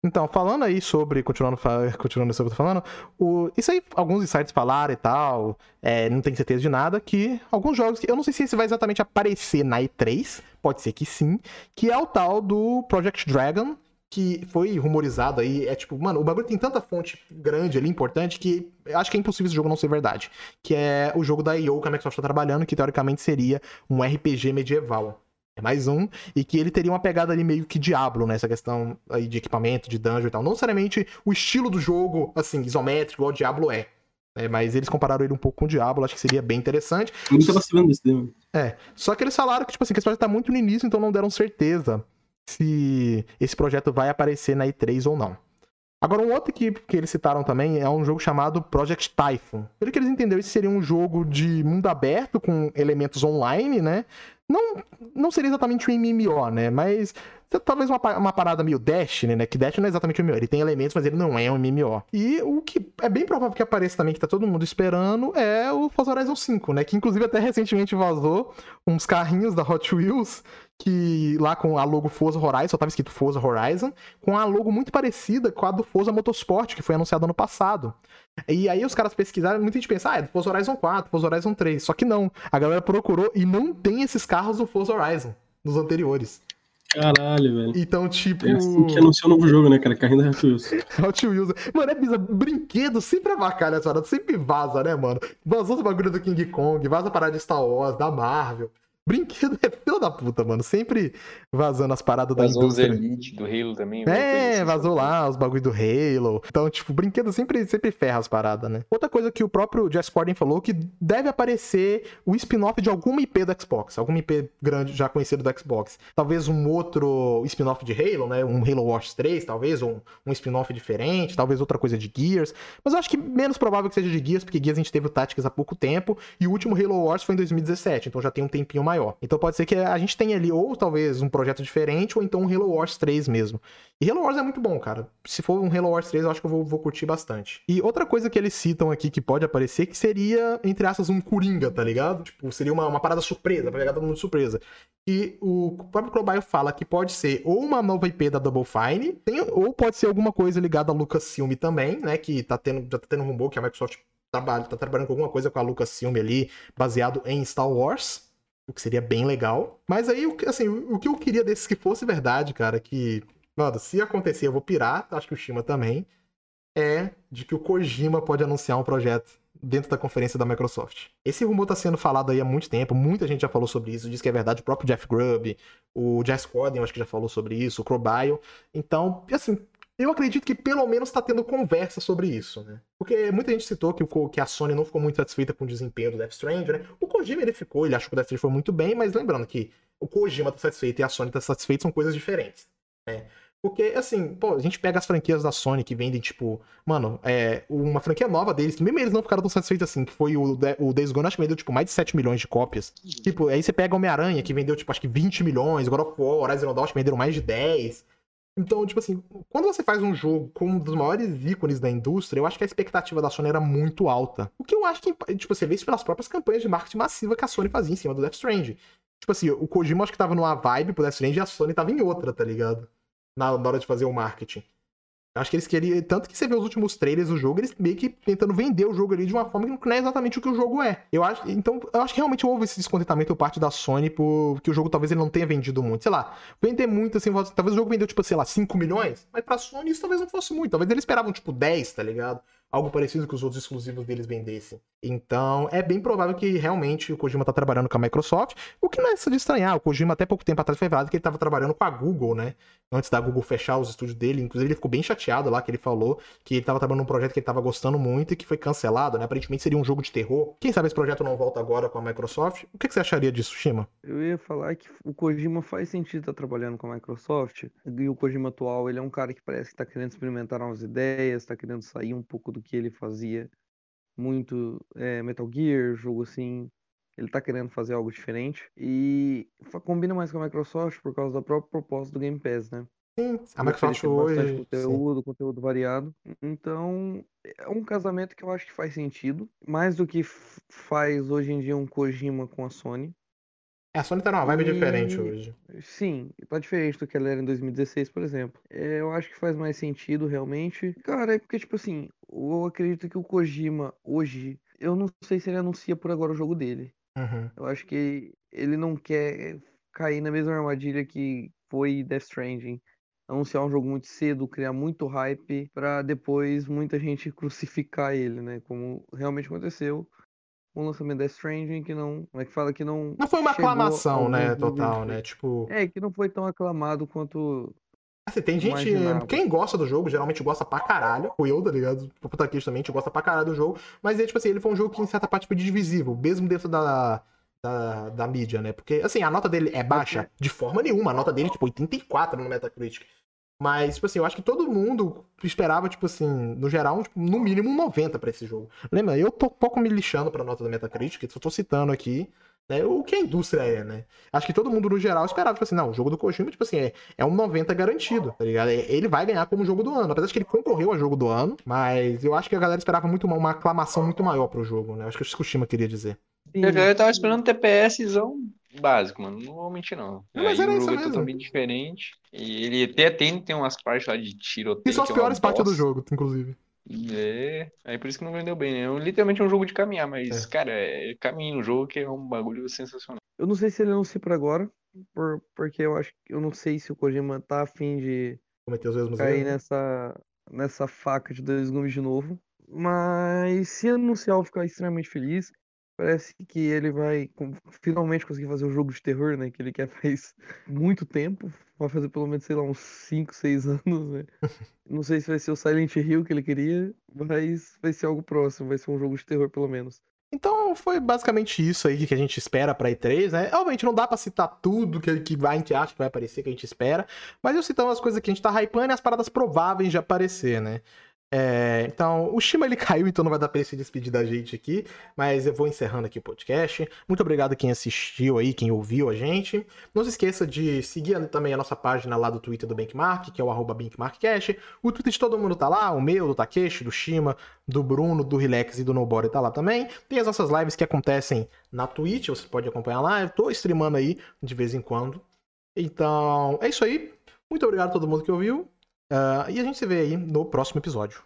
Então, falando aí sobre, continuando, continuando sobre o que eu tô falando, o, isso aí, alguns insights falaram e tal, é, não tenho certeza de nada, que alguns jogos, que eu não sei se esse vai exatamente aparecer na E3, pode ser que sim, que é o tal do Project Dragon, que foi rumorizado aí, é tipo, mano, o bagulho tem tanta fonte grande ali, importante, que acho que é impossível esse jogo não ser verdade. Que é o jogo da EO que a Microsoft tá trabalhando, que teoricamente seria um RPG medieval. É mais um, e que ele teria uma pegada ali meio que Diablo, né? Essa questão aí de equipamento, de dungeon e tal. Não necessariamente o estilo do jogo, assim, isométrico, igual o Diablo é. né? Mas eles compararam ele um pouco com o Diablo, acho que seria bem interessante. Eu não tava sabendo desse tema. É, só que eles falaram que, tipo assim, que esse projeto tá muito no início, então não deram certeza se esse projeto vai aparecer na E3 ou não. Agora, um outro que, que eles citaram também é um jogo chamado Project Typhoon. Pelo que eles entenderam, esse seria um jogo de mundo aberto, com elementos online, né? Não, não seria exatamente um MMO, né? Mas talvez uma, uma parada meio Destiny, né? Que Destiny não é exatamente um MMO. Ele tem elementos, mas ele não é um MMO. E o que é bem provável que apareça também, que tá todo mundo esperando, é o Forza Horizon 5, né? Que inclusive até recentemente vazou uns carrinhos da Hot Wheels que lá com a logo Forza Horizon, só tava escrito Forza Horizon, com a logo muito parecida com a do Forza Motorsport, que foi anunciado ano passado. E aí os caras pesquisaram, muita gente pensa, ah, é do Forza Horizon 4, Forza Horizon 3. Só que não, a galera procurou e não tem esses carros do Forza Horizon, nos anteriores. Caralho, velho. Então, tipo... É assim que anunciou o novo jogo, né, cara? Carrinho da Hot Wheels. (laughs) Hot Wheels. Mano, é bizarro. Brinquedo sempre avacalha essa parada, sempre vaza, né, mano? Vazou os bagulho do King Kong, vaza a parada de Star Wars, da Marvel. Brinquedo é filho da puta, mano. Sempre vazando as paradas da Vazou os indústria. Elite do Halo também. coisa É, vazou lá os bagulho do Halo. Então, tipo, brinquedo sempre, sempre ferra as paradas, né? Outra coisa que o próprio Jess Corden falou que deve aparecer o spin-off de alguma IP do Xbox, alguma IP grande já conhecida do Xbox. Talvez um outro spin-off de Halo, né? Um Halo Wars 3, talvez, ou um, um spin-off diferente, talvez outra coisa de Gears. Mas eu acho que menos provável que seja de Gears, porque Gears a gente teve o Tactics há pouco tempo, e o último Halo Wars foi em 2017, então já tem um tempinho maior. Então pode ser que a gente tenha ali ou talvez um projeto diferente, ou então um Halo Wars 3 mesmo. E Halo Wars é muito bom, cara. Se for um Halo Wars 3, eu acho que eu vou, vou curtir bastante. E outra coisa que eles citam aqui que pode aparecer, que seria, entre aspas, um Coringa, tá ligado? Tipo, seria uma, uma parada surpresa, pra pegar todo mundo de surpresa. E o próprio Crowbile fala que pode ser ou uma nova IP da Double Fine, tem- ou pode ser alguma coisa ligada a Lucasfilm também, né? Que tá tendo, já tá tendo um rumor que a Microsoft trabalha, tá trabalhando com alguma coisa com a Lucasfilm ali, baseado em Star Wars. O que seria bem legal. Mas aí, assim, o que eu queria desses que fosse verdade, cara, que Mano, se acontecer, eu vou pirar, acho que o Shima também. É de que o Kojima pode anunciar um projeto dentro da conferência da Microsoft. Esse rumor tá sendo falado aí há muito tempo, muita gente já falou sobre isso, diz que é verdade, o próprio Jeff Grubb, o Jess Corden, acho que já falou sobre isso, o Crobile. Então, assim, eu acredito que pelo menos tá tendo conversa sobre isso, né? Porque muita gente citou que, o, que a Sony não ficou muito satisfeita com o desempenho do Death Stranding, né? O Kojima ele ficou, ele achou que o Death Stranding foi muito bem, mas lembrando que o Kojima tá satisfeito e a Sony tá satisfeita são coisas diferentes, né? Porque, assim, pô, a gente pega as franquias da Sony que vendem, tipo, mano, é, uma franquia nova deles, que mesmo eles não ficaram tão satisfeitos assim, que foi o, De- o Days Gone, acho que vendeu, tipo, mais de 7 milhões de cópias. Tipo, aí você pega Homem-Aranha, que vendeu, tipo, acho que 20 milhões, God of War, Horizon Dawn, acho que venderam mais de 10. Então, tipo assim, quando você faz um jogo com um dos maiores ícones da indústria, eu acho que a expectativa da Sony era muito alta. O que eu acho que, tipo, você vê isso pelas próprias campanhas de marketing massiva que a Sony fazia em cima do Death Stranding. Tipo assim, o Kojima acho que tava numa vibe pro Death Stranding e a Sony tava em outra, tá ligado? Na, na hora de fazer o marketing. Acho que eles queriam. Tanto que você vê os últimos trailers do jogo, eles meio que tentando vender o jogo ali de uma forma que não é exatamente o que o jogo é. Eu acho. Então, eu acho que realmente houve esse descontentamento por parte da Sony, porque o jogo talvez ele não tenha vendido muito. Sei lá, vender muito assim, talvez o jogo vendeu, tipo, sei lá, 5 milhões, mas pra Sony isso talvez não fosse muito. Talvez eles esperavam, tipo, 10, tá ligado? Algo parecido que os outros exclusivos deles vendessem. Então, é bem provável que realmente o Kojima tá trabalhando com a Microsoft, o que não é de estranhar. O Kojima até pouco tempo atrás foi falado que ele tava trabalhando com a Google, né? Antes da Google fechar os estúdios dele, inclusive ele ficou bem chateado lá que ele falou que ele tava trabalhando num projeto que ele tava gostando muito e que foi cancelado, né? Aparentemente seria um jogo de terror. Quem sabe esse projeto não volta agora com a Microsoft? O que, que você acharia disso, Shima? Eu ia falar que o Kojima faz sentido estar trabalhando com a Microsoft. E o Kojima atual, ele é um cara que parece que tá querendo experimentar novas ideias, tá querendo sair um pouco do que ele fazia muito é, Metal Gear, jogo assim. Ele tá querendo fazer algo diferente. E combina mais com a Microsoft por causa da própria proposta do Game Pass, né? Sim, a Microsoft hoje. Conteúdo, sim. conteúdo variado. Então, é um casamento que eu acho que faz sentido. Mais do que faz hoje em dia um Kojima com a Sony. É, a Sony tá numa vibe e... diferente hoje. Sim, tá diferente do que ela era em 2016, por exemplo. É, eu acho que faz mais sentido, realmente. Cara, é porque, tipo assim, eu acredito que o Kojima, hoje, eu não sei se ele anuncia por agora o jogo dele. Uhum. Eu acho que ele não quer cair na mesma armadilha que foi Death Stranding. Anunciar um jogo muito cedo, criar muito hype, para depois muita gente (laughs) crucificar ele, né? Como realmente aconteceu um lançamento Death Stranding que não. Como é que fala que não. Não foi uma aclamação, né? Total, né? Tipo. É, que não foi tão aclamado quanto. Assim, tem gente. Imaginava. Quem gosta do jogo, geralmente gosta pra caralho. O eu, tá ligado? O Puta também, gosta pra caralho do jogo. Mas, é, tipo assim, ele foi um jogo que, em certa parte, foi divisível, mesmo dentro da. Da, da mídia, né? Porque, assim, a nota dele é baixa de forma nenhuma. A nota dele, tipo, 84 no Metacritic. Mas, tipo assim, eu acho que todo mundo esperava, tipo assim, no geral, tipo, no mínimo um 90 pra esse jogo. Lembra, eu tô um pouco me lixando pra nota da Metacritic, só tô citando aqui, né, o que a indústria é, né? Acho que todo mundo, no geral, esperava, tipo assim, não, o jogo do Kojima, tipo assim, é, é um 90 garantido, tá ligado? É, ele vai ganhar como jogo do ano, apesar de que ele concorreu a jogo do ano, mas eu acho que a galera esperava muito uma, uma aclamação muito maior pro jogo, né? Acho que o Kojima queria dizer. Eu, eu tava esperando um TPSzão básico, mano. Não vou mentir, não. não mas era o jogo é totalmente diferente. E ele até tem, tem umas partes lá de tiroteio. E são as é piores partes do jogo, inclusive. É, aí por isso que não vendeu bem, né? É literalmente um jogo de caminhar, mas, é. cara, é caminho no jogo que é um bagulho sensacional. Eu não sei se ele anuncia por agora, por, porque eu acho que eu não sei se o Kojima tá afim de Cometer os mesmos cair nessa, nessa faca de dois gumes de novo. Mas se anunciar, eu vou ficar extremamente feliz. Parece que ele vai finalmente conseguir fazer um jogo de terror, né? Que ele quer (laughs) faz muito tempo. Vai fazer pelo menos, sei lá, uns 5, 6 (laughs) anos, né? Não sei se vai ser o Silent Hill que ele queria, mas vai ser algo próximo, vai ser um jogo de terror pelo menos. Então foi basicamente isso aí que a gente espera pra E3, né? Obviamente não dá pra citar tudo que, que a gente acha que vai aparecer, que a gente espera, mas eu citando as coisas que a gente tá hypando e as paradas prováveis de aparecer, né? É, então, o Shima ele (laughs) caiu, então não vai dar pra ele se despedir da gente aqui, mas eu vou encerrando aqui o podcast. Muito obrigado quem assistiu aí, quem ouviu a gente. Não se esqueça de seguir também a nossa página lá do Twitter do Bankmark, que é o arroba BankmarkCash. O Twitter de todo mundo tá lá, o meu, do Takeshi, do Shima, do Bruno, do Relax e do Nobody tá lá também. Tem as nossas lives que acontecem na Twitch, você pode acompanhar lá. Eu tô streamando aí de vez em quando. Então, é isso aí. Muito obrigado a todo mundo que ouviu. Uh, e a gente se vê aí no próximo episódio.